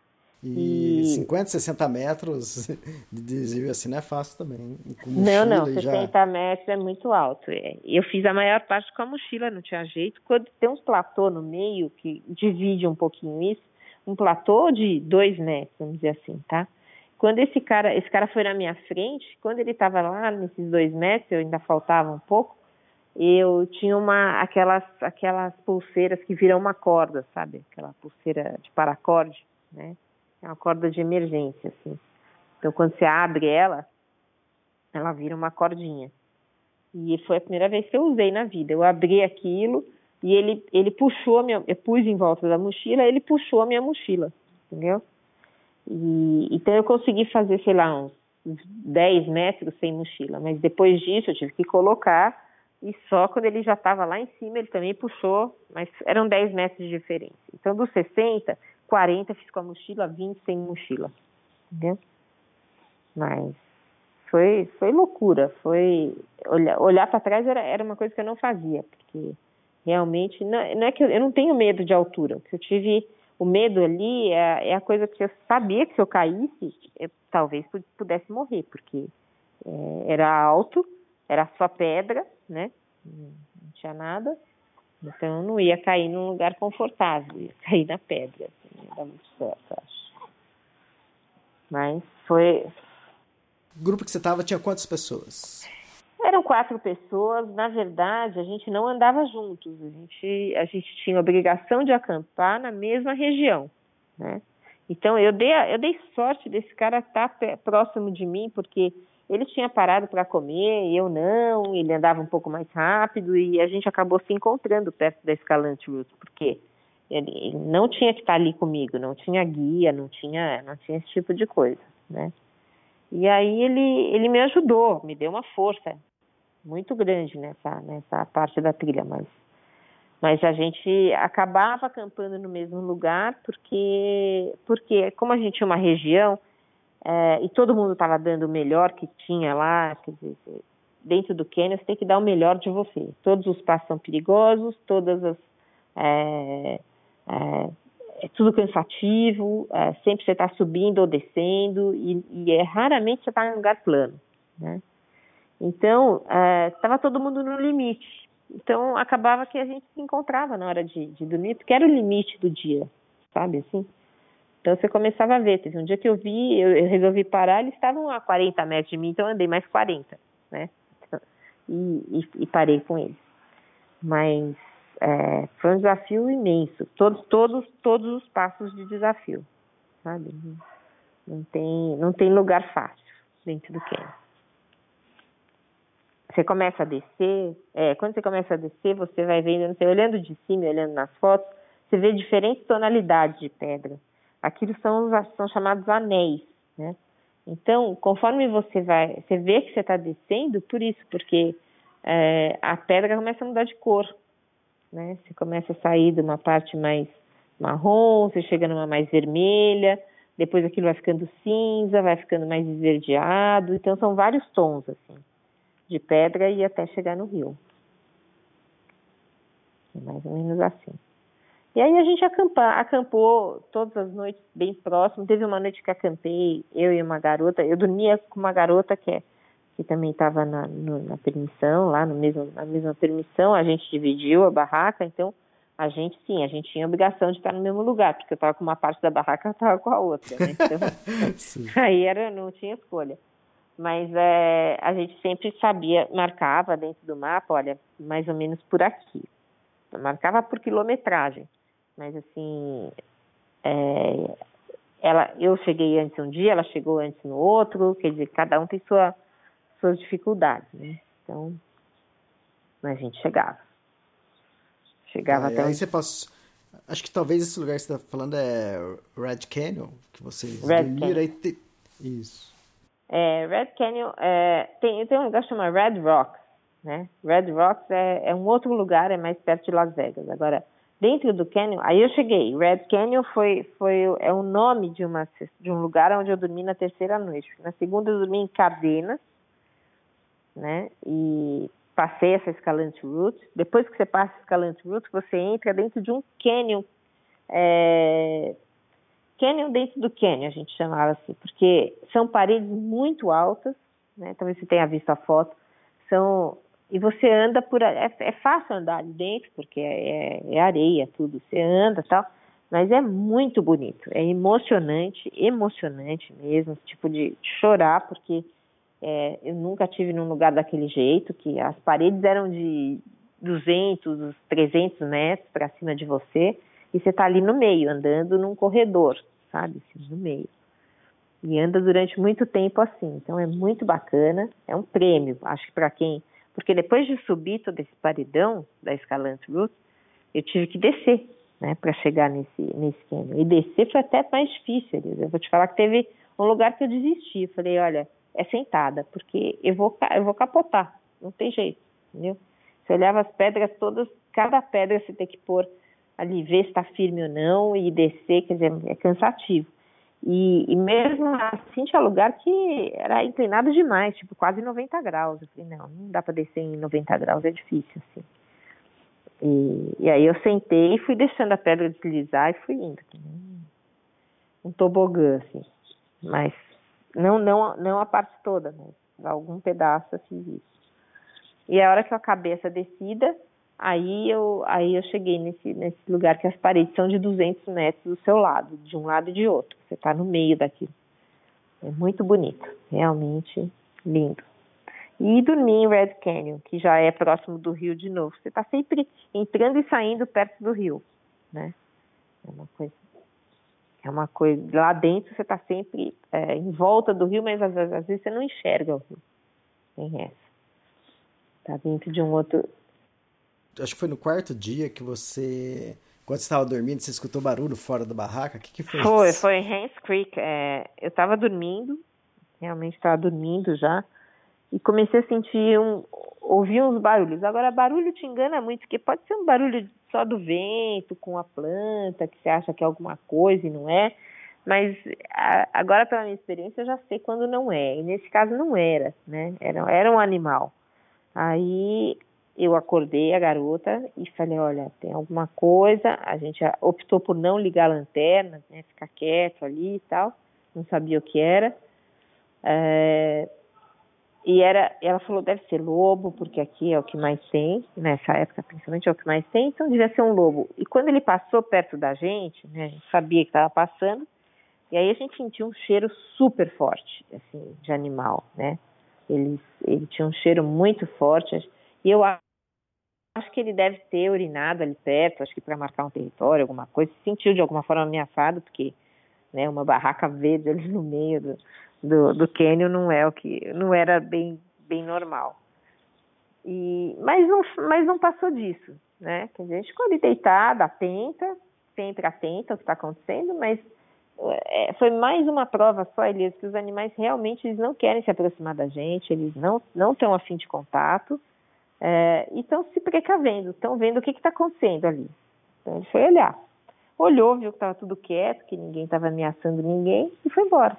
E, e 50, 60 metros de desvio assim não é fácil também. não, não, 60 já... metros é muito alto. É. Eu fiz a maior parte com a mochila, não tinha jeito. Quando tem uns platô no meio que divide um pouquinho isso, um platô de 2 metros, vamos dizer assim, tá? Quando esse cara, esse cara foi na minha frente, quando ele estava lá nesses dois metros, eu ainda faltava um pouco, eu tinha uma aquelas aquelas pulseiras que viram uma corda, sabe? Aquela pulseira de paracorde, né? É uma corda de emergência, assim. Então, quando você abre ela, ela vira uma cordinha. E foi a primeira vez que eu usei na vida. Eu abri aquilo e ele, ele puxou a minha. Eu pus em volta da mochila, ele puxou a minha mochila, entendeu? E, então eu consegui fazer, sei lá, uns 10 metros sem mochila. Mas depois disso eu tive que colocar. E só quando ele já estava lá em cima, ele também puxou, mas eram 10 metros de diferença. Então, dos 60, 40 fiz com a mochila, 20 sem mochila. Entendeu? Mas foi, foi loucura. Foi olhar, olhar para trás era, era uma coisa que eu não fazia, porque realmente não, não é que eu, eu, não tenho medo de altura. O que eu tive, o medo ali é, é, a coisa que eu sabia que se eu caísse, eu talvez pudesse morrer, porque é, era alto, era só pedra, né? Não tinha nada. Então eu não ia cair num lugar confortável, ia cair na pedra. Assim, não dá muito certo, acho. Mas foi. O grupo que você estava tinha quantas pessoas? Eram quatro pessoas. Na verdade, a gente não andava juntos. A gente, a gente tinha obrigação de acampar na mesma região, né? Então eu dei, eu dei sorte desse cara estar próximo de mim, porque ele tinha parado para comer, eu não, ele andava um pouco mais rápido e a gente acabou se encontrando perto da Escalante Route, porque ele não tinha que estar ali comigo, não tinha guia, não tinha, não tinha esse tipo de coisa, né? E aí ele, ele me ajudou, me deu uma força muito grande nessa, nessa parte da trilha, mas, mas a gente acabava acampando no mesmo lugar porque, porque como a gente tinha uma região é, e todo mundo estava dando o melhor que tinha lá, quer dizer, dentro do cânion você tem que dar o melhor de você. Todos os passos são perigosos, todas as é, é, é tudo cansativo, é, sempre você está subindo ou descendo e, e é raramente você está em um lugar plano, né? Então estava é, todo mundo no limite. Então acabava que a gente se encontrava na hora de, de dormir, porque era o limite do dia, sabe assim? Então você começava a ver. Teve um dia que eu vi, eu, eu resolvi parar, eles estavam a 40 metros de mim, então eu andei mais 40, né? E, e, e parei com eles. Mas é, foi um desafio imenso. Todos, todos, todos os passos de desafio, sabe? Não tem, não tem lugar fácil dentro do Quênia. Você começa a descer, é, quando você começa a descer, você vai vendo, você olhando de cima, olhando nas fotos, você vê diferentes tonalidades de pedra aquilo são, são chamados anéis, né? Então, conforme você vai, você vê que você está descendo, por isso, porque é, a pedra começa a mudar de cor, né? Você começa a sair de uma parte mais marrom, você chega numa mais vermelha, depois aquilo vai ficando cinza, vai ficando mais esverdeado, então são vários tons, assim, de pedra e até chegar no rio. É mais ou menos assim. E aí a gente acampa, acampou todas as noites bem próximo. Teve uma noite que acampei, eu e uma garota. Eu dormia com uma garota que, é, que também estava na, na permissão, lá no mesmo, na mesma permissão. A gente dividiu a barraca, então a gente sim, a gente tinha obrigação de estar no mesmo lugar, porque eu estava com uma parte da barraca, eu estava com a outra. Né? Então, aí era, não tinha escolha. Mas é, a gente sempre sabia, marcava dentro do mapa, olha, mais ou menos por aqui. marcava por quilometragem. Mas assim, é, ela, eu cheguei antes um dia, ela chegou antes no outro, quer dizer, cada um tem sua, suas dificuldades, né? Então, a gente chegava. Chegava é, até. Aí você passou. Acho que talvez esse lugar que você está falando é Red Canyon, que vocês Red dormiram aí. Te... Isso. É, Red Canyon é, tem, tem um lugar chamado Red Rocks, né? Red Rocks é, é um outro lugar, é mais perto de Las Vegas. Agora, dentro do canyon, aí eu cheguei. Red Canyon foi, foi é o nome de, uma, de um lugar onde eu dormi na terceira noite. Na segunda eu dormi em Cardenas, né? E passei essa escalante route. Depois que você passa a escalante route, você entra dentro de um canyon. É, canyon dentro do canyon, a gente chamava assim, porque são paredes muito altas, né? Talvez você tenha visto a foto. São e você anda por é, é fácil andar ali dentro porque é, é, é areia tudo você anda tal mas é muito bonito é emocionante emocionante mesmo tipo de, chorar porque é, eu nunca tive num lugar daquele jeito que as paredes eram de 200 300 metros para cima de você e você está ali no meio andando num corredor sabe assim, no meio. E anda durante muito tempo assim então é muito bacana é um prêmio acho que para quem porque depois de subir todo esse paredão da Escalante Route, eu tive que descer, né, para chegar nesse, nesse canyon. E descer foi até mais difícil, Elisa. Eu vou te falar que teve um lugar que eu desisti. Eu falei, olha, é sentada, porque eu vou, eu vou capotar, não tem jeito, entendeu? Você olhava as pedras todas, cada pedra você tem que pôr ali, ver se está firme ou não, e descer, quer dizer, é cansativo. E, e, mesmo assim tinha lugar que era inclinado demais, tipo quase 90 graus. Eu falei, não, não dá para descer em 90 graus, é difícil, assim. E, e aí eu sentei e fui deixando a pedra deslizar e fui indo. Um tobogã, assim. Mas não, não, não a parte toda, mas algum pedaço isso. E a hora que eu acabei essa descida, aí eu, aí eu cheguei nesse, nesse lugar que as paredes são de 200 metros do seu lado, de um lado e de outro. Você está no meio daquilo. É muito bonito, realmente lindo e dormir em Red Canyon, que já é próximo do rio de novo. Você está sempre entrando e saindo perto do rio, né? É uma coisa, é uma coisa. Lá dentro você está sempre é, em volta do rio, mas às, às, vezes você não enxerga o rio. Tem essa. Está dentro de um outro. Acho que foi no quarto dia que você quando você estava dormindo, você escutou barulho fora da barraca? O que, que foi? Foi, isso? foi Hans Creek. É, eu estava dormindo, realmente estava dormindo já e comecei a sentir um, ouvir uns barulhos. Agora, barulho te engana muito, porque pode ser um barulho só do vento, com a planta, que você acha que é alguma coisa e não é. Mas a, agora, pela minha experiência, eu já sei quando não é. E nesse caso não era, né? Era, era um animal. Aí eu acordei a garota e falei, olha, tem alguma coisa. A gente optou por não ligar a lanterna, né? Ficar quieto ali e tal. Não sabia o que era. É, e era, ela falou, deve ser lobo, porque aqui é o que mais tem, nessa época principalmente é o que mais tem, então devia ser um lobo. E quando ele passou perto da gente, né, a gente sabia que estava passando, e aí a gente sentiu um cheiro super forte, assim, de animal, né? Ele, ele tinha um cheiro muito forte, e eu acho que ele deve ter urinado ali perto, acho que para marcar um território, alguma coisa, se sentiu de alguma forma ameaçado, porque né, uma barraca verde ali no meio do, do, do Canyon não é o que não era bem bem normal. E mas não mas não passou disso, né? Quer dizer, a gente ficou ali deitada, atenta, sempre atenta ao que está acontecendo, mas é, foi mais uma prova só, Elias, que os animais realmente eles não querem se aproximar da gente, eles não não estão afim de contato é, e estão se precavendo, estão vendo o que está acontecendo ali. Então ele foi olhar, olhou, viu que estava tudo quieto, que ninguém estava ameaçando ninguém e foi embora.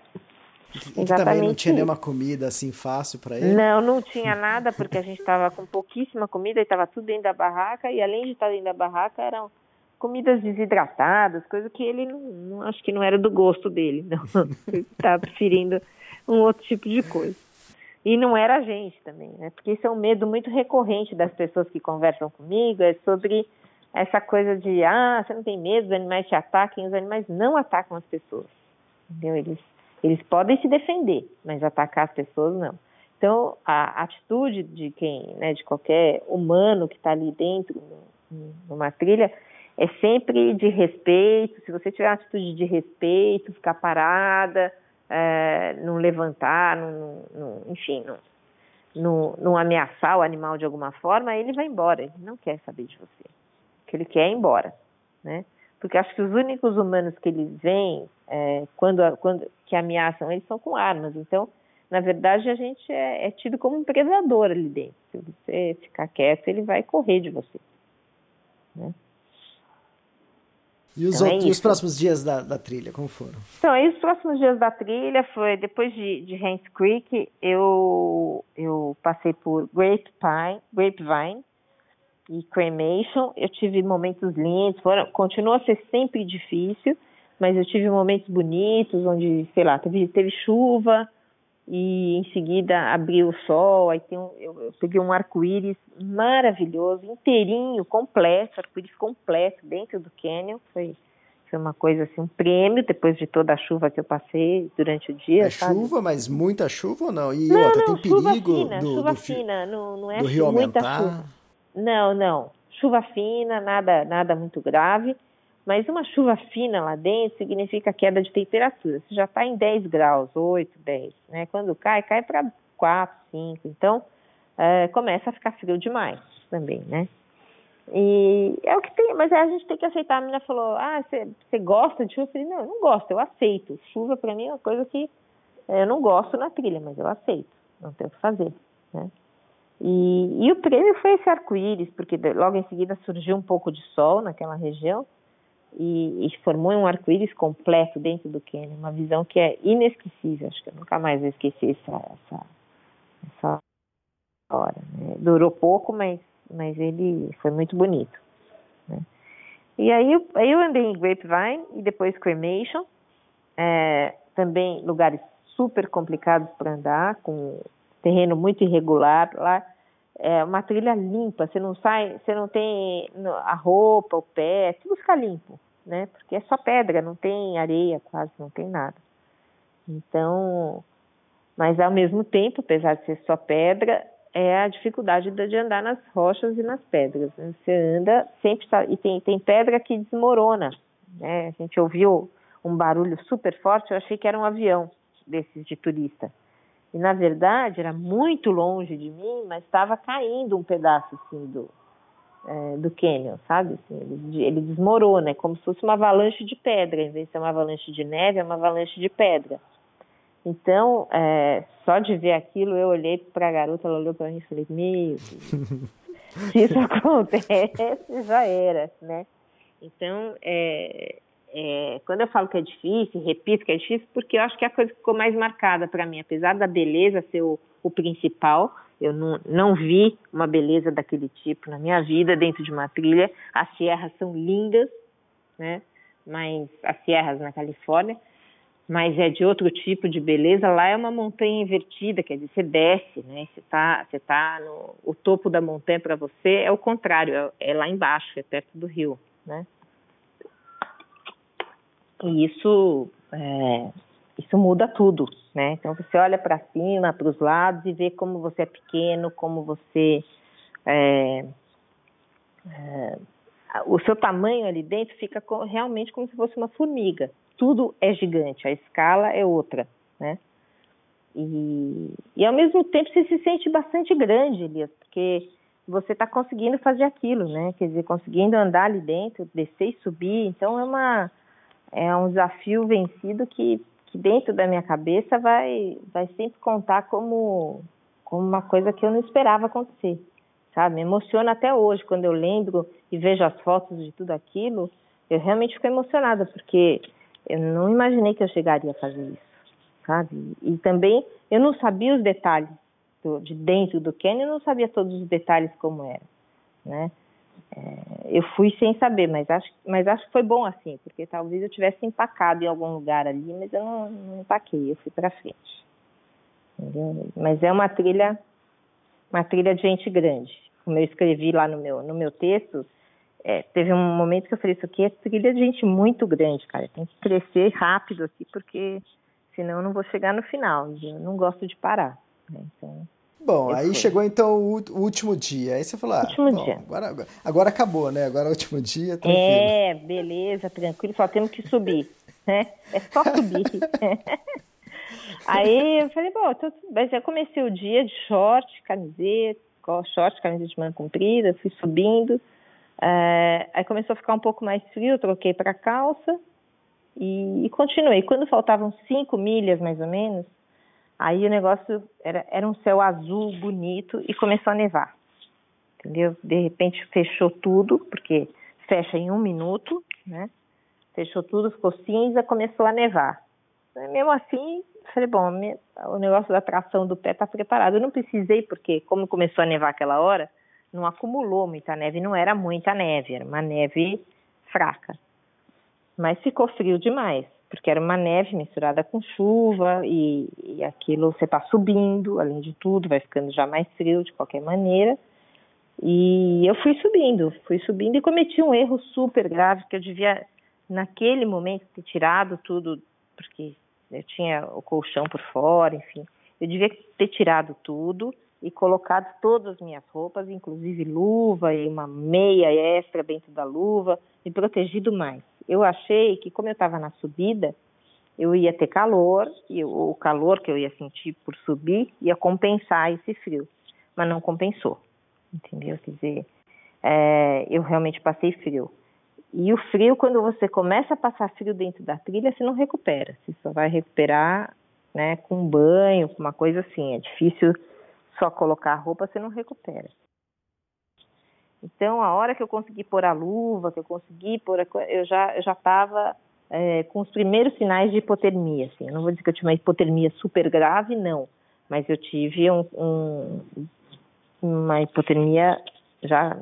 E também não tinha nenhuma comida assim fácil para ele? Não, não tinha nada, porque a gente estava com pouquíssima comida e estava tudo dentro da barraca, e além de estar dentro da barraca, eram comidas desidratadas, coisa que ele não, não acho que não era do gosto dele, não. Ele estava preferindo um outro tipo de coisa. E não era a gente também, né? Porque isso é um medo muito recorrente das pessoas que conversam comigo, é sobre essa coisa de, ah, você não tem medo, os animais te ataquem, os animais não atacam as pessoas, entendeu? Eles eles podem se defender, mas atacar as pessoas não. Então, a atitude de quem, né, de qualquer humano que está ali dentro, numa trilha, é sempre de respeito. Se você tiver uma atitude de respeito, ficar parada, é, não levantar, não, não, enfim, não, não, não ameaçar o animal de alguma forma, ele vai embora. Ele não quer saber de você. O que ele quer é ir embora, né? Porque acho que os únicos humanos que eles veem é, quando, quando que ameaçam eles são com armas. Então, na verdade, a gente é, é, tido como um predador ali dentro. Se você ficar quieto, ele vai correr de você. Né? E os, então, outros, é os próximos dias da, da, trilha, como foram? Então, aí os próximos dias da trilha foi depois de, de Hans Creek, eu, eu passei por Grapevine, Grapevine e Cremation. Eu tive momentos lindos, foram, continua a ser sempre difícil, mas eu tive momentos bonitos, onde, sei lá, teve, teve chuva e em seguida abriu o sol, aí tem um, eu, eu peguei um arco-íris maravilhoso, inteirinho, completo, arco-íris completo dentro do canyon, foi, foi uma coisa assim, um prêmio depois de toda a chuva que eu passei durante o dia. É sabe? chuva, mas muita chuva ou não? E não, outra, não, tem perigo fina, do, chuva do, fina, não, não é do rio muita aumentar? chuva. Não, não, chuva fina, nada, nada muito grave. Mas uma chuva fina lá dentro significa queda de temperatura. Você já está em 10 graus, 8, 10. Né? Quando cai, cai para 4, 5. Então, é, começa a ficar frio demais também, né? E é o que tem, mas a gente tem que aceitar. A menina falou: Ah, você gosta de chuva? Eu falei: Não, eu não gosto, eu aceito. Chuva para mim é uma coisa que é, eu não gosto na trilha, mas eu aceito. Não tem o que fazer, né? E, e o prêmio foi esse arco-íris, porque logo em seguida surgiu um pouco de sol naquela região e, e formou um arco-íris completo dentro do Quênia, uma visão que é inesquecível. Acho que eu nunca mais vou esquecer essa, essa, essa hora. Né? Durou pouco, mas, mas ele foi muito bonito. E aí, aí eu andei em Grapevine e depois Cremation, é, também lugares super complicados para andar, com terreno muito irregular lá. É uma trilha limpa, você não sai, você não tem a roupa, o pé, tudo fica limpo, né? Porque é só pedra, não tem areia quase, não tem nada. Então, mas ao mesmo tempo, apesar de ser só pedra, é a dificuldade de andar nas rochas e nas pedras. Né? Você anda sempre tá, e tem, tem pedra que desmorona. Né? A gente ouviu um barulho super forte, eu achei que era um avião desses de turista. E na verdade era muito longe de mim, mas estava caindo um pedaço assim do é, do canyon, sabe? Assim, ele, ele desmorona, é como se fosse uma avalanche de pedra, em vez de ser uma avalanche de neve, é uma avalanche de pedra. Então, é, só de ver aquilo, eu olhei para a garota, ela olhou para mim e falei, meu se isso acontece, já era, né? Então, é, é, quando eu falo que é difícil, repito que é difícil, porque eu acho que é a coisa que ficou mais marcada para mim, apesar da beleza ser o, o principal, eu não, não vi uma beleza daquele tipo na minha vida dentro de uma trilha. As sierras são lindas, né? Mas as sierras na Califórnia, mas é de outro tipo de beleza. Lá é uma montanha invertida, quer dizer, você desce, né? Você tá, você tá no o topo da montanha para você é o contrário, é, é, lá embaixo, é perto do rio, né? E isso é, isso muda tudo, né? Então você olha para cima, para os lados e vê como você é pequeno, como você é, é, o seu tamanho ali dentro fica realmente como se fosse uma formiga, tudo é gigante, a escala é outra, né? E, e ao mesmo tempo você se sente bastante grande, Elias, porque você está conseguindo fazer aquilo, né? Quer dizer, conseguindo andar ali dentro, descer e subir. Então é uma é um desafio vencido que, que dentro da minha cabeça vai vai sempre contar como como uma coisa que eu não esperava acontecer, sabe? Me emociona até hoje quando eu lembro e vejo as fotos de tudo aquilo. Eu realmente fico emocionada porque eu não imaginei que eu chegaria a fazer isso, sabe? E também eu não sabia os detalhes do, de dentro do Canyon, eu não sabia todos os detalhes como era, né? É, eu fui sem saber, mas acho, mas acho que foi bom assim, porque talvez eu tivesse empacado em algum lugar ali, mas eu não, não empaquei, eu fui para frente. Mas é uma trilha, uma trilha de gente grande. Como eu escrevi lá no meu, no meu texto, é, teve um momento que eu falei, isso aqui é trilha de gente muito grande, cara. Tem que crescer rápido aqui, porque senão eu não vou chegar no final. Eu não gosto de parar. Né? Então, Bom, aí chegou então o, último dia. Aí você falou, ah, último bom, dia. Agora, agora, acabou, né? Agora é o último dia, tranquilo. É, beleza, tranquilo, só temos que subir, né? É só subir. aí eu falei, bom, tô, mas eu comecei o dia de short, camiseta, short, camiseta de manga comprida, fui subindo. É, aí começou a ficar um pouco mais frio, troquei para calça e, e, continuei. Quando faltavam cinco milhas, mais ou menos, aí o negócio era, era um céu azul bonito e começou a nevar. Entendeu? De repente fechou tudo, porque fecha em um minuto, né? Fechou tudo, ficou cinza, começou a nevar. Mesmo assim, falei, bom, o negócio da tração do pé está preparado. Eu não precisei, porque como começou a nevar aquela hora, não acumulou muita neve, não era muita neve, era uma neve fraca. Mas ficou frio demais, porque era uma neve misturada com chuva e, e aquilo você está subindo, além de tudo, vai ficando já mais frio de qualquer maneira. E eu fui subindo, fui subindo e cometi um erro super grave que eu devia, naquele momento, ter tirado tudo, porque eu tinha o colchão por fora, enfim. Eu devia ter tirado tudo e colocado todas as minhas roupas, inclusive luva e uma meia extra dentro da luva, e protegido mais. Eu achei que, como eu estava na subida, eu ia ter calor, e o calor que eu ia sentir por subir ia compensar esse frio, mas não compensou, entendeu? Quer dizer, é, eu realmente passei frio. E o frio, quando você começa a passar frio dentro da trilha, você não recupera. Você só vai recuperar né, com banho, com uma coisa assim. É difícil só colocar a roupa, você não recupera. Então, a hora que eu consegui pôr a luva, que eu consegui pôr a, eu já eu já estava é, com os primeiros sinais de hipotermia. Assim. Eu não vou dizer que eu tive uma hipotermia super grave, não, mas eu tive um, um, uma hipotermia já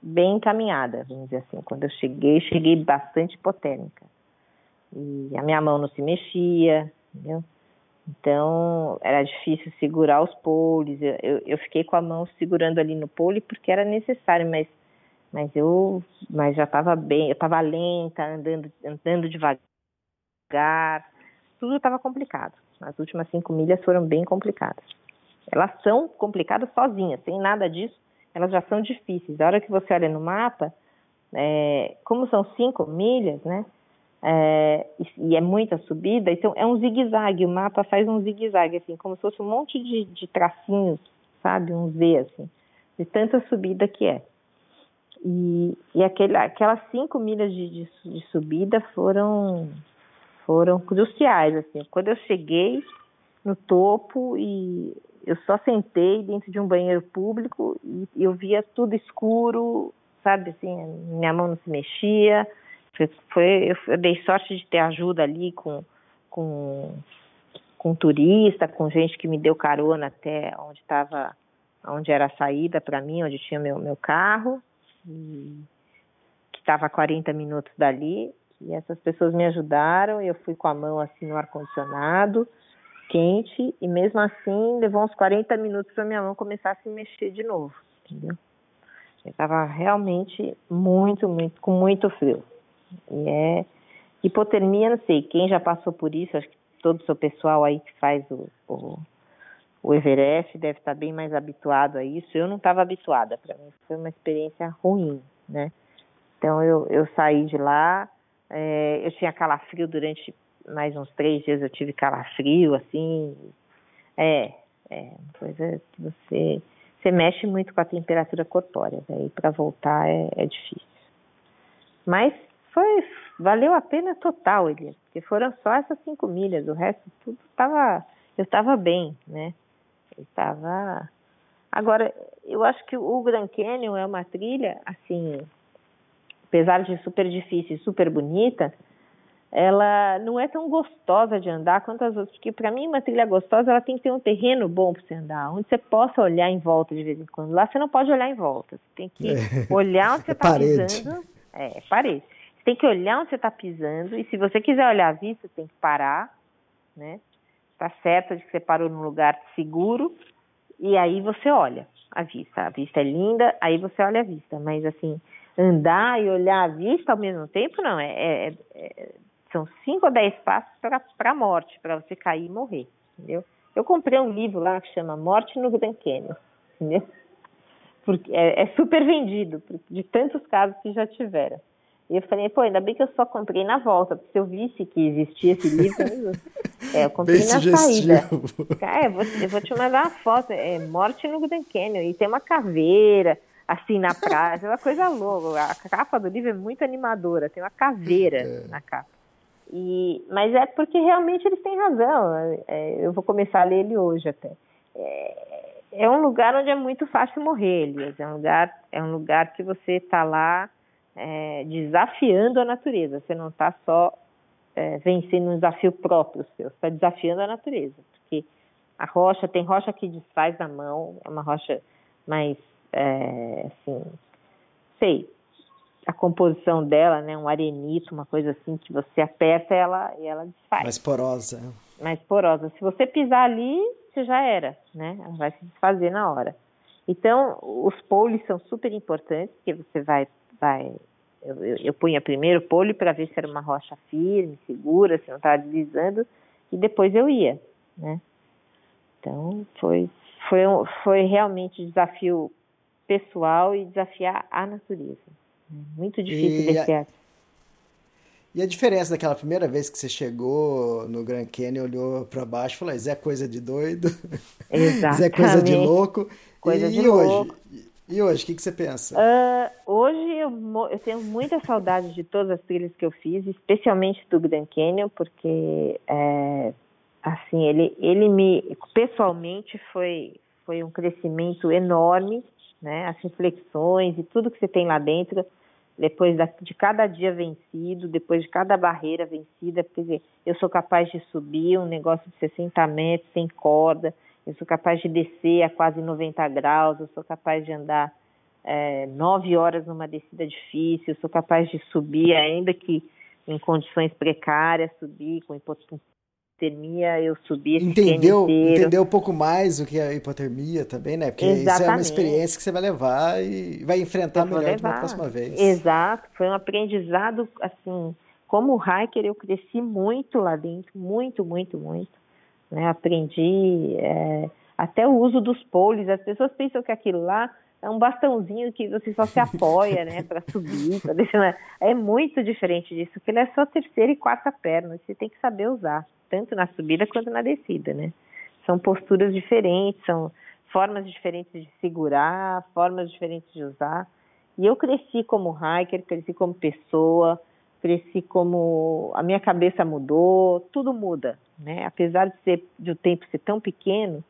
bem encaminhada, vamos dizer assim. Quando eu cheguei, cheguei bastante hipotérmica. E a minha mão não se mexia, entendeu? Então, era difícil segurar os poles. Eu, eu, eu, fiquei com a mão segurando ali no pole porque era necessário, mas, mas eu mas já estava bem, eu estava lenta, andando, andando devagar. Tudo estava complicado. As últimas cinco milhas foram bem complicadas. Elas são complicadas sozinhas, sem nada disso, elas já são difíceis. A hora que você olha no mapa, é, como são cinco milhas, né? É, e é muita subida, então é um zigue-zague, o mapa faz um zigue-zague, assim, como se fosse um monte de, de tracinhos, sabe, um Z, assim, de tanta subida que é. E, e aquele, aquelas cinco milhas de, de, de, subida foram, foram cruciais, assim, quando eu cheguei no topo e eu só sentei dentro de um banheiro público e eu via tudo escuro, sabe, assim, minha mão não se mexia, foi, eu dei sorte de ter ajuda ali com, com, com turista, com gente que me deu carona até onde estava, onde era a saída para mim, onde tinha meu, meu carro, e, que estava a 40 minutos dali. E essas pessoas me ajudaram, eu fui com a mão assim no ar-condicionado, quente, e mesmo assim levou uns 40 minutos para minha mão começar a se mexer de novo, entendeu? Eu estava realmente muito, muito, com muito frio. E é hipotermia, não sei, quem já passou por isso, acho que todo o seu pessoal aí que faz o, o, o Everest deve estar bem mais habituado a isso. Eu não estava habituada, para mim foi uma experiência ruim, né? Então eu, eu saí de lá, é, eu tinha calafrio durante mais uns três dias, eu tive calafrio, assim, é, é coisa que você, você mexe muito com a temperatura corpórea, daí para voltar é, é difícil. Mas foi valeu a pena total, Elias, porque foram só essas cinco milhas, o resto tudo estava eu estava bem, né? Eu estava agora eu acho que o Grand Canyon é uma trilha assim, apesar de super difícil e super bonita, ela não é tão gostosa de andar quanto as outras, porque para mim uma trilha gostosa ela tem que ter um terreno bom para você andar, onde você possa olhar em volta de vez em quando. Lá você não pode olhar em volta, você tem que é. olhar onde você está é pisando. É, parede tem que olhar onde você está pisando e se você quiser olhar a vista, tem que parar, né? Está certo de que você parou num lugar seguro e aí você olha a vista. A vista é linda, aí você olha a vista. Mas assim, andar e olhar a vista ao mesmo tempo, não. É, é, é são cinco ou dez passos para a morte, para você cair e morrer, entendeu? Eu comprei um livro lá que chama Morte no Grand Canyon, entendeu? Porque é, é super vendido, de tantos casos que já tiveram. E eu falei, pô, ainda bem que eu só comprei na volta, porque se eu visse que existia esse livro, é, eu comprei bem na sugestivo. saída. É, eu vou, eu vou te mandar uma foto, é Morte no Grand Canyon, e tem uma caveira, assim, na praia, é uma coisa louca. A capa do livro é muito animadora, tem uma caveira é. na capa. E, mas é porque realmente eles têm razão, é, eu vou começar a ler ele hoje até. É, é um lugar onde é muito fácil morrer, Elias, é um lugar, é um lugar que você está lá é, desafiando a natureza. Você não está só é, vencendo um desafio próprio seu, você está desafiando a natureza. Porque a rocha, tem rocha que desfaz na mão, é uma rocha mais, é, assim, sei, a composição dela, né, um arenito, uma coisa assim, que você aperta ela e ela desfaz. Mais porosa. Mais porosa. Se você pisar ali, você já era, né? Ela vai se desfazer na hora. Então, os poles são super importantes, porque você vai vai. Eu, eu, eu punha primeiro o pole para ver se era uma rocha firme, segura, se não estava deslizando, e depois eu ia, né? Então foi foi foi realmente desafio pessoal e desafiar a natureza. Muito difícil desse a... E a diferença daquela primeira vez que você chegou no Grand Canyon, olhou para baixo e falou: Isso é coisa de doido. Isso é coisa de louco. Coisa e, de hoje? Louco. E hoje, o que, que você pensa? Uh, hoje eu, eu, tenho muita saudade de todas as trilhas que eu fiz, especialmente do Grand Canyon, porque é, assim ele, ele me pessoalmente foi foi um crescimento enorme, né? As reflexões e tudo que você tem lá dentro, depois da, de cada dia vencido, depois de cada barreira vencida, porque eu sou capaz de subir um negócio de 60 metros sem corda, eu sou capaz de descer a quase 90 graus, eu sou capaz de andar é, nove horas numa descida difícil, sou capaz de subir, ainda que em condições precárias, subir com hipotermia, eu subi esse entendeu, entendeu um pouco mais o que é a hipotermia também, né? Porque Exatamente. isso é uma experiência que você vai levar e vai enfrentar melhor levar. na próxima vez. Exato, foi um aprendizado, assim, como hiker eu cresci muito lá dentro, muito, muito, muito. Né? Aprendi é, até o uso dos poles, as pessoas pensam que aquilo lá é um bastãozinho que você só se apoia, né, para subir, para descer. É muito diferente disso, que ele é só terceira e quarta perna, você tem que saber usar, tanto na subida quanto na descida, né? São posturas diferentes, são formas diferentes de segurar, formas diferentes de usar. E eu cresci como hiker, cresci como pessoa, cresci como a minha cabeça mudou, tudo muda, né? Apesar de ser de o tempo ser tão pequeno,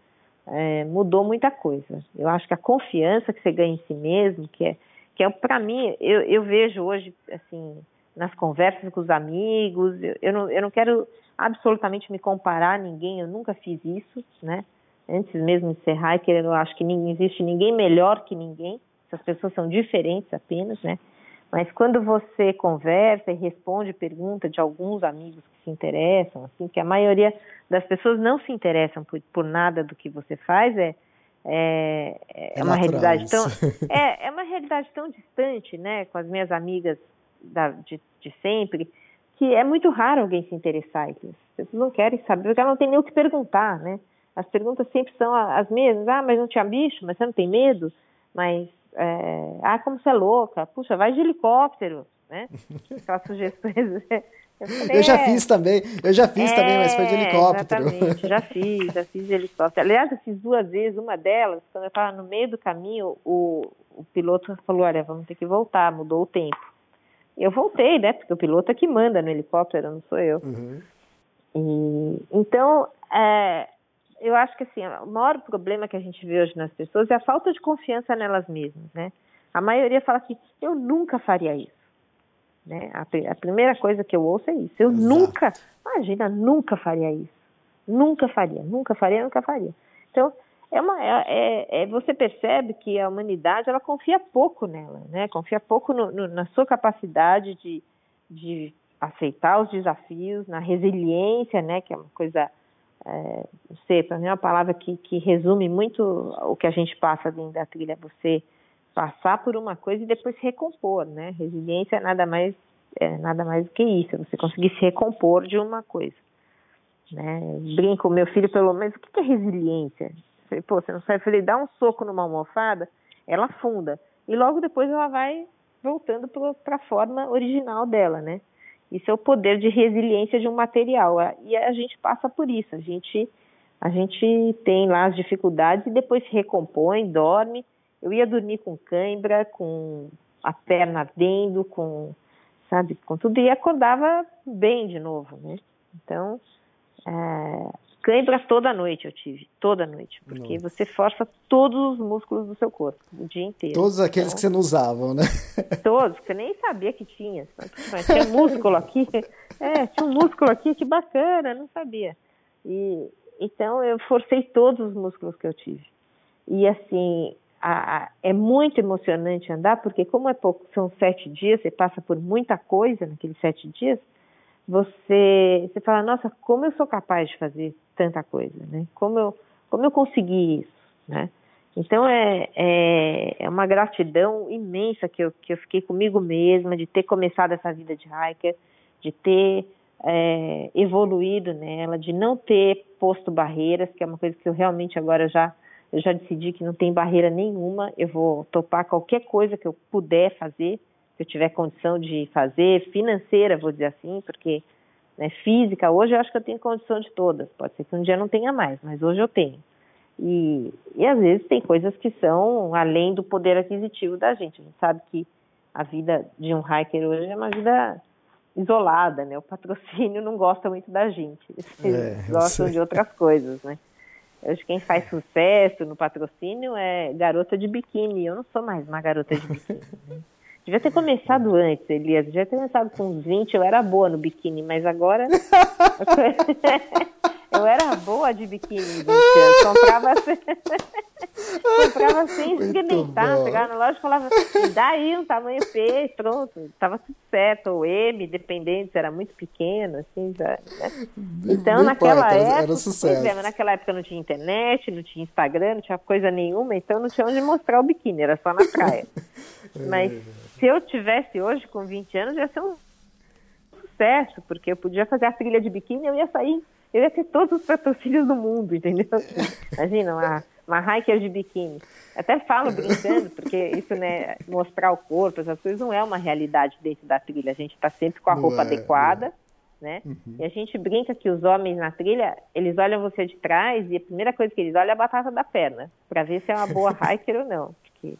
é, mudou muita coisa. Eu acho que a confiança que você ganha em si mesmo, que é, que é para mim, eu, eu, vejo hoje, assim, nas conversas com os amigos, eu, eu, não, eu não quero absolutamente me comparar a ninguém, eu nunca fiz isso, né? Antes mesmo de ser hiker, eu acho que não existe ninguém melhor que ninguém, essas pessoas são diferentes apenas, né? Mas quando você conversa e responde pergunta de alguns amigos que se interessam, assim, que a maioria das pessoas não se interessam por, por nada do que você faz, é, é, é, é uma realidade tão é, é uma realidade tão distante, né, com as minhas amigas da, de, de sempre, que é muito raro alguém se interessar. As pessoas não querem saber, porque ela não tem nem o que perguntar, né? As perguntas sempre são as mesmas. Ah, mas não tinha bicho? Mas você não tem medo? Mas é, ah, como você é louca, puxa, vai de helicóptero, né? Aquelas sugestões. Eu, falei, eu já é, fiz também, eu já fiz é, também, mas foi de é, helicóptero. Exatamente, já fiz, já fiz de helicóptero. Aliás, eu fiz duas vezes, uma delas, quando eu estava no meio do caminho, o, o piloto falou, olha, vamos ter que voltar, mudou o tempo. Eu voltei, né, porque o piloto é que manda no helicóptero, não sou eu. Uhum. E, então, é, eu acho que assim, o maior problema que a gente vê hoje nas pessoas é a falta de confiança nelas mesmas, né? A maioria fala assim, eu nunca faria isso. Né? A, a primeira coisa que eu ouço é isso. Eu Exato. nunca, imagina, nunca faria isso. Nunca faria, nunca faria, nunca faria. Então, é uma, é, é, é você percebe que a humanidade ela confia pouco nela, né? Confia pouco no, no, na sua capacidade de, de aceitar os desafios, na resiliência, né? Que é uma coisa é, sei, para mim é uma palavra que, que resume muito o que a gente passa dentro da trilha, você passar por uma coisa e depois se recompor, né? Resiliência é nada mais, é nada mais do que isso, é você conseguir se recompor de uma coisa. Né? Brinco, meu filho, pelo menos, o que é resiliência? Falei, Pô, você não sabe? Falei, dá um soco numa almofada, ela afunda. E logo depois ela vai voltando para a forma original dela, né? Isso é o poder de resiliência de um material. E a gente passa por isso. A gente, a gente tem lá as dificuldades e depois se recompõe, dorme. Eu ia dormir com cãibra, com a perna ardendo, com, sabe, com tudo. E acordava bem de novo, né? Então, é, cãibra toda noite eu tive, toda noite, porque Nossa. você força todos os músculos do seu corpo o dia inteiro. Todos aqueles então, que você não usava, né? Todos, que você nem sabia que tinha. Mas tinha músculo aqui, é, tinha um músculo aqui, que bacana, não sabia. E então eu forcei todos os músculos que eu tive. E assim, a, a, é muito emocionante andar, porque como é pouco, são sete dias, você passa por muita coisa naqueles sete dias, você, você fala, nossa, como eu sou capaz de fazer tanta coisa, né? Como eu, como eu consegui isso, né? Então é, é, é, uma gratidão imensa que eu, que eu fiquei comigo mesma de ter começado essa vida de hiker, de ter é, evoluído nela, de não ter posto barreiras, que é uma coisa que eu realmente agora já eu já decidi que não tem barreira nenhuma, eu vou topar qualquer coisa que eu puder fazer, se eu tiver condição de fazer, financeira, vou dizer assim, porque né, física, hoje eu acho que eu tenho condição de todas. Pode ser que um dia não tenha mais, mas hoje eu tenho. E, e às vezes tem coisas que são além do poder aquisitivo da gente. A gente sabe que a vida de um hiker hoje é uma vida isolada, né? O patrocínio não gosta muito da gente. Eles é, gostam de outras coisas, né? Hoje quem faz sucesso no patrocínio é garota de biquíni. Eu não sou mais uma garota de biquíni. Né? Devia ter começado antes, Elias. Devia ter começado com uns 20. Eu era boa no biquíni, mas agora. eu era boa de biquíni, gente. Eu comprava. comprava sem experimentar, pegava na loja e falava, dá aí um tamanho P, pronto, tava tudo certo, ou M, dependendo se era muito pequeno, assim, já, né? Então, naquela importa, época, era sucesso. É, naquela época não tinha internet, não tinha Instagram, não tinha coisa nenhuma, então não tinha onde mostrar o biquíni, era só na praia. Mas se eu tivesse hoje com 20 anos, ia ser um sucesso, porque eu podia fazer a trilha de biquíni, eu ia sair, eu ia ter todos os patrocínios do mundo, entendeu? Imagina, uma, uma hiker de biquíni. Até falo brincando, porque isso, né, mostrar o corpo, essas coisas não é uma realidade dentro da trilha. A gente está sempre com a roupa é, adequada, né? Uhum. E a gente brinca que os homens na trilha, eles olham você de trás e a primeira coisa que eles olham é a batata da perna, para ver se é uma boa hiker ou não. Porque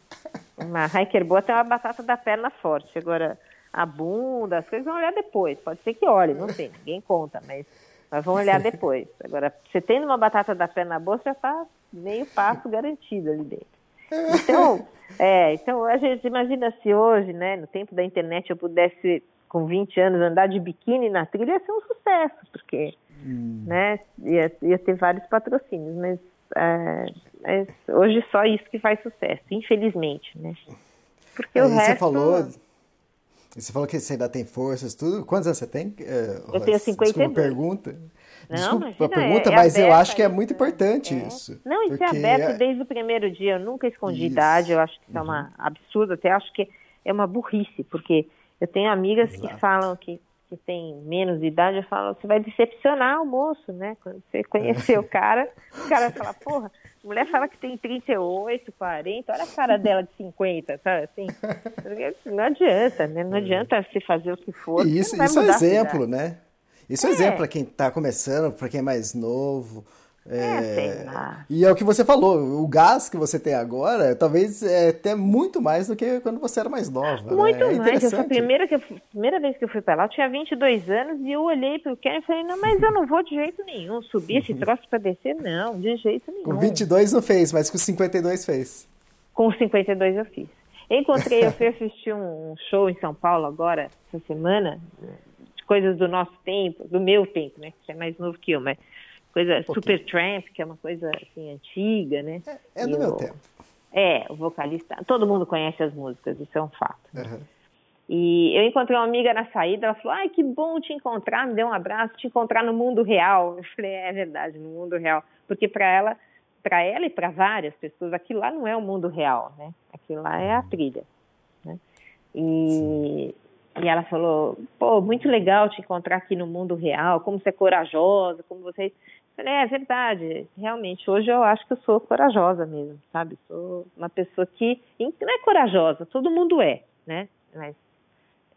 uma hiker boa tem uma batata da perna forte. Agora, a bunda, as coisas vão olhar depois. Pode ser que olhe, não sei, ninguém conta, mas, mas vão olhar depois. Agora, você tendo uma batata da perna boa, você já está meio passo garantido ali dentro. Então, é, então a gente imagina se hoje, né, no tempo da internet, eu pudesse, com 20 anos, andar de biquíni na trilha, ia ser um sucesso, porque hum. né, ia, ia ter vários patrocínios, mas é, é, hoje só isso que faz sucesso, infelizmente, né? Porque é, o resto... Você falou, você falou que você ainda tem forças, tudo. Quantos anos você tem? Uh, eu tenho 52. Desculpa pergunta. Não, Desculpa a pergunta, é, é mas aberta, eu acho que é muito importante é. isso. Não, isso é aberto é desde o primeiro dia. Eu nunca escondi isso. idade. Eu acho que isso uhum. é uma uhum. absurdo. Até acho que é uma burrice, porque eu tenho amigas Exato. que falam que, que tem menos idade. Eu falo, você vai decepcionar o moço, né? Quando você conhecer o cara, o cara vai falar, porra, a mulher fala que tem 38, 40, olha a cara dela de 50, sabe assim? Não adianta, né? Não é. adianta se fazer o que for. E isso, isso é exemplo, né? Isso é, é exemplo para quem está começando, para quem é mais novo. É, é e é o que você falou, o gás que você tem agora, talvez é até muito mais do que quando você era mais nova. Né? Muito né? é mais. Eu, a primeira, que eu, primeira vez que eu fui para lá, eu tinha 22 anos e eu olhei para o Ken e falei: não, mas eu não vou de jeito nenhum subir esse uhum. troço para descer, não, de jeito nenhum. Com 22 não fez, mas com 52 fez. Com 52 eu fiz. Encontrei, eu fui assistir um show em São Paulo agora, essa semana, coisas do nosso tempo, do meu tempo, né? Que é mais novo que eu, mas coisa um Super Tramp, que é uma coisa assim antiga, né? É, é do meu tempo. É, o vocalista, todo mundo conhece as músicas, isso é um fato. Uhum. E eu encontrei uma amiga na saída, ela falou: "Ai, que bom te encontrar", me deu um abraço, te encontrar no mundo real. Eu falei: "É verdade, no mundo real", porque para ela, para ela e para várias pessoas, aquilo lá não é o mundo real, né? Aquilo lá é a trilha, né? E, e ela falou: pô, muito legal te encontrar aqui no mundo real, como você é corajosa, como você. Falei: é, verdade, realmente, hoje eu acho que eu sou corajosa mesmo, sabe? Sou uma pessoa que não é corajosa, todo mundo é, né? Mas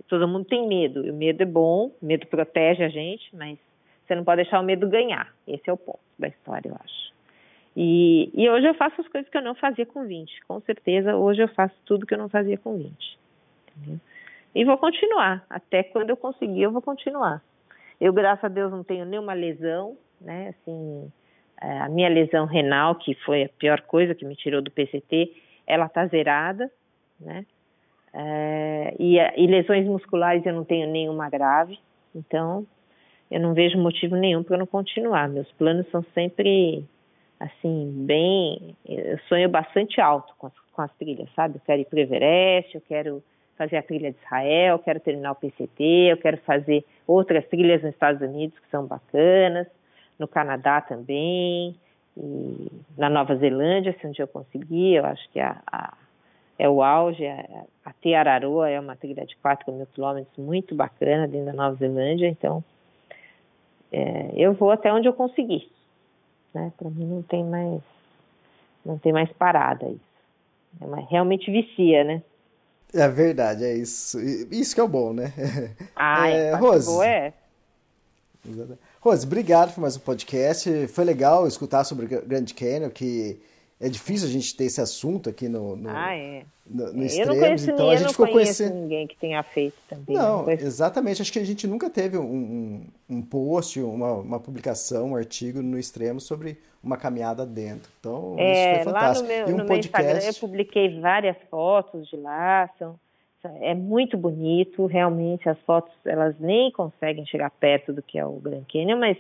todo mundo tem medo, e o medo é bom, o medo protege a gente, mas você não pode deixar o medo ganhar. Esse é o ponto da história, eu acho. E, e hoje eu faço as coisas que eu não fazia com 20. Com certeza, hoje eu faço tudo que eu não fazia com 20. Entendeu? E vou continuar. Até quando eu conseguir, eu vou continuar. Eu, graças a Deus, não tenho nenhuma lesão, né? Assim, é, a minha lesão renal, que foi a pior coisa que me tirou do PCT, ela tá zerada, né? É, e, e lesões musculares eu não tenho nenhuma grave, então eu não vejo motivo nenhum para eu não continuar. Meus planos são sempre assim, bem. Eu sonho bastante alto com as, com as trilhas, sabe? Eu quero ir para o Everest, eu quero fazer a trilha de Israel, quero terminar o PCT, eu quero fazer outras trilhas nos Estados Unidos que são bacanas, no Canadá também, e na Nova Zelândia, se um dia eu conseguir, eu acho que a, a, é o auge, a, a Teararoa é uma trilha de 4 mil quilômetros muito bacana dentro da Nova Zelândia, então é, eu vou até onde eu conseguir, né? Para mim não tem mais não tem mais parada isso. É, mas realmente vicia, né? É verdade, é isso. Isso que é o bom, né? Ah, é, Rose. É. Rose, obrigado por mais um podcast. Foi legal escutar sobre o Grand Canyon, que é difícil a gente ter esse assunto aqui no, no, ah, é. no, no extremos, eu não conheço, então a gente ficou conhecendo ninguém que tenha feito também. Não, não exatamente. Acho que a gente nunca teve um, um, um post, uma, uma, publicação, um artigo no extremo sobre uma caminhada dentro. Então, é, isso foi fantástico. Lá no meu, e um no podcast... Instagram eu publiquei várias fotos de lá, são, é muito bonito, realmente as fotos elas nem conseguem chegar perto do que é o Grand Canyon, mas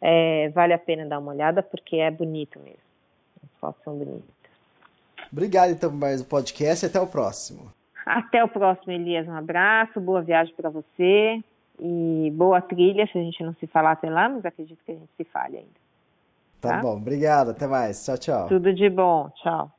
é, vale a pena dar uma olhada porque é bonito mesmo fotos são bonitas. Obrigado então por mais um podcast e até o próximo. Até o próximo, Elias. Um abraço, boa viagem para você e boa trilha, se a gente não se falar até lá, mas acredito que a gente se fale ainda. Tá, tá bom, obrigado, até mais. Tchau, tchau. Tudo de bom, tchau.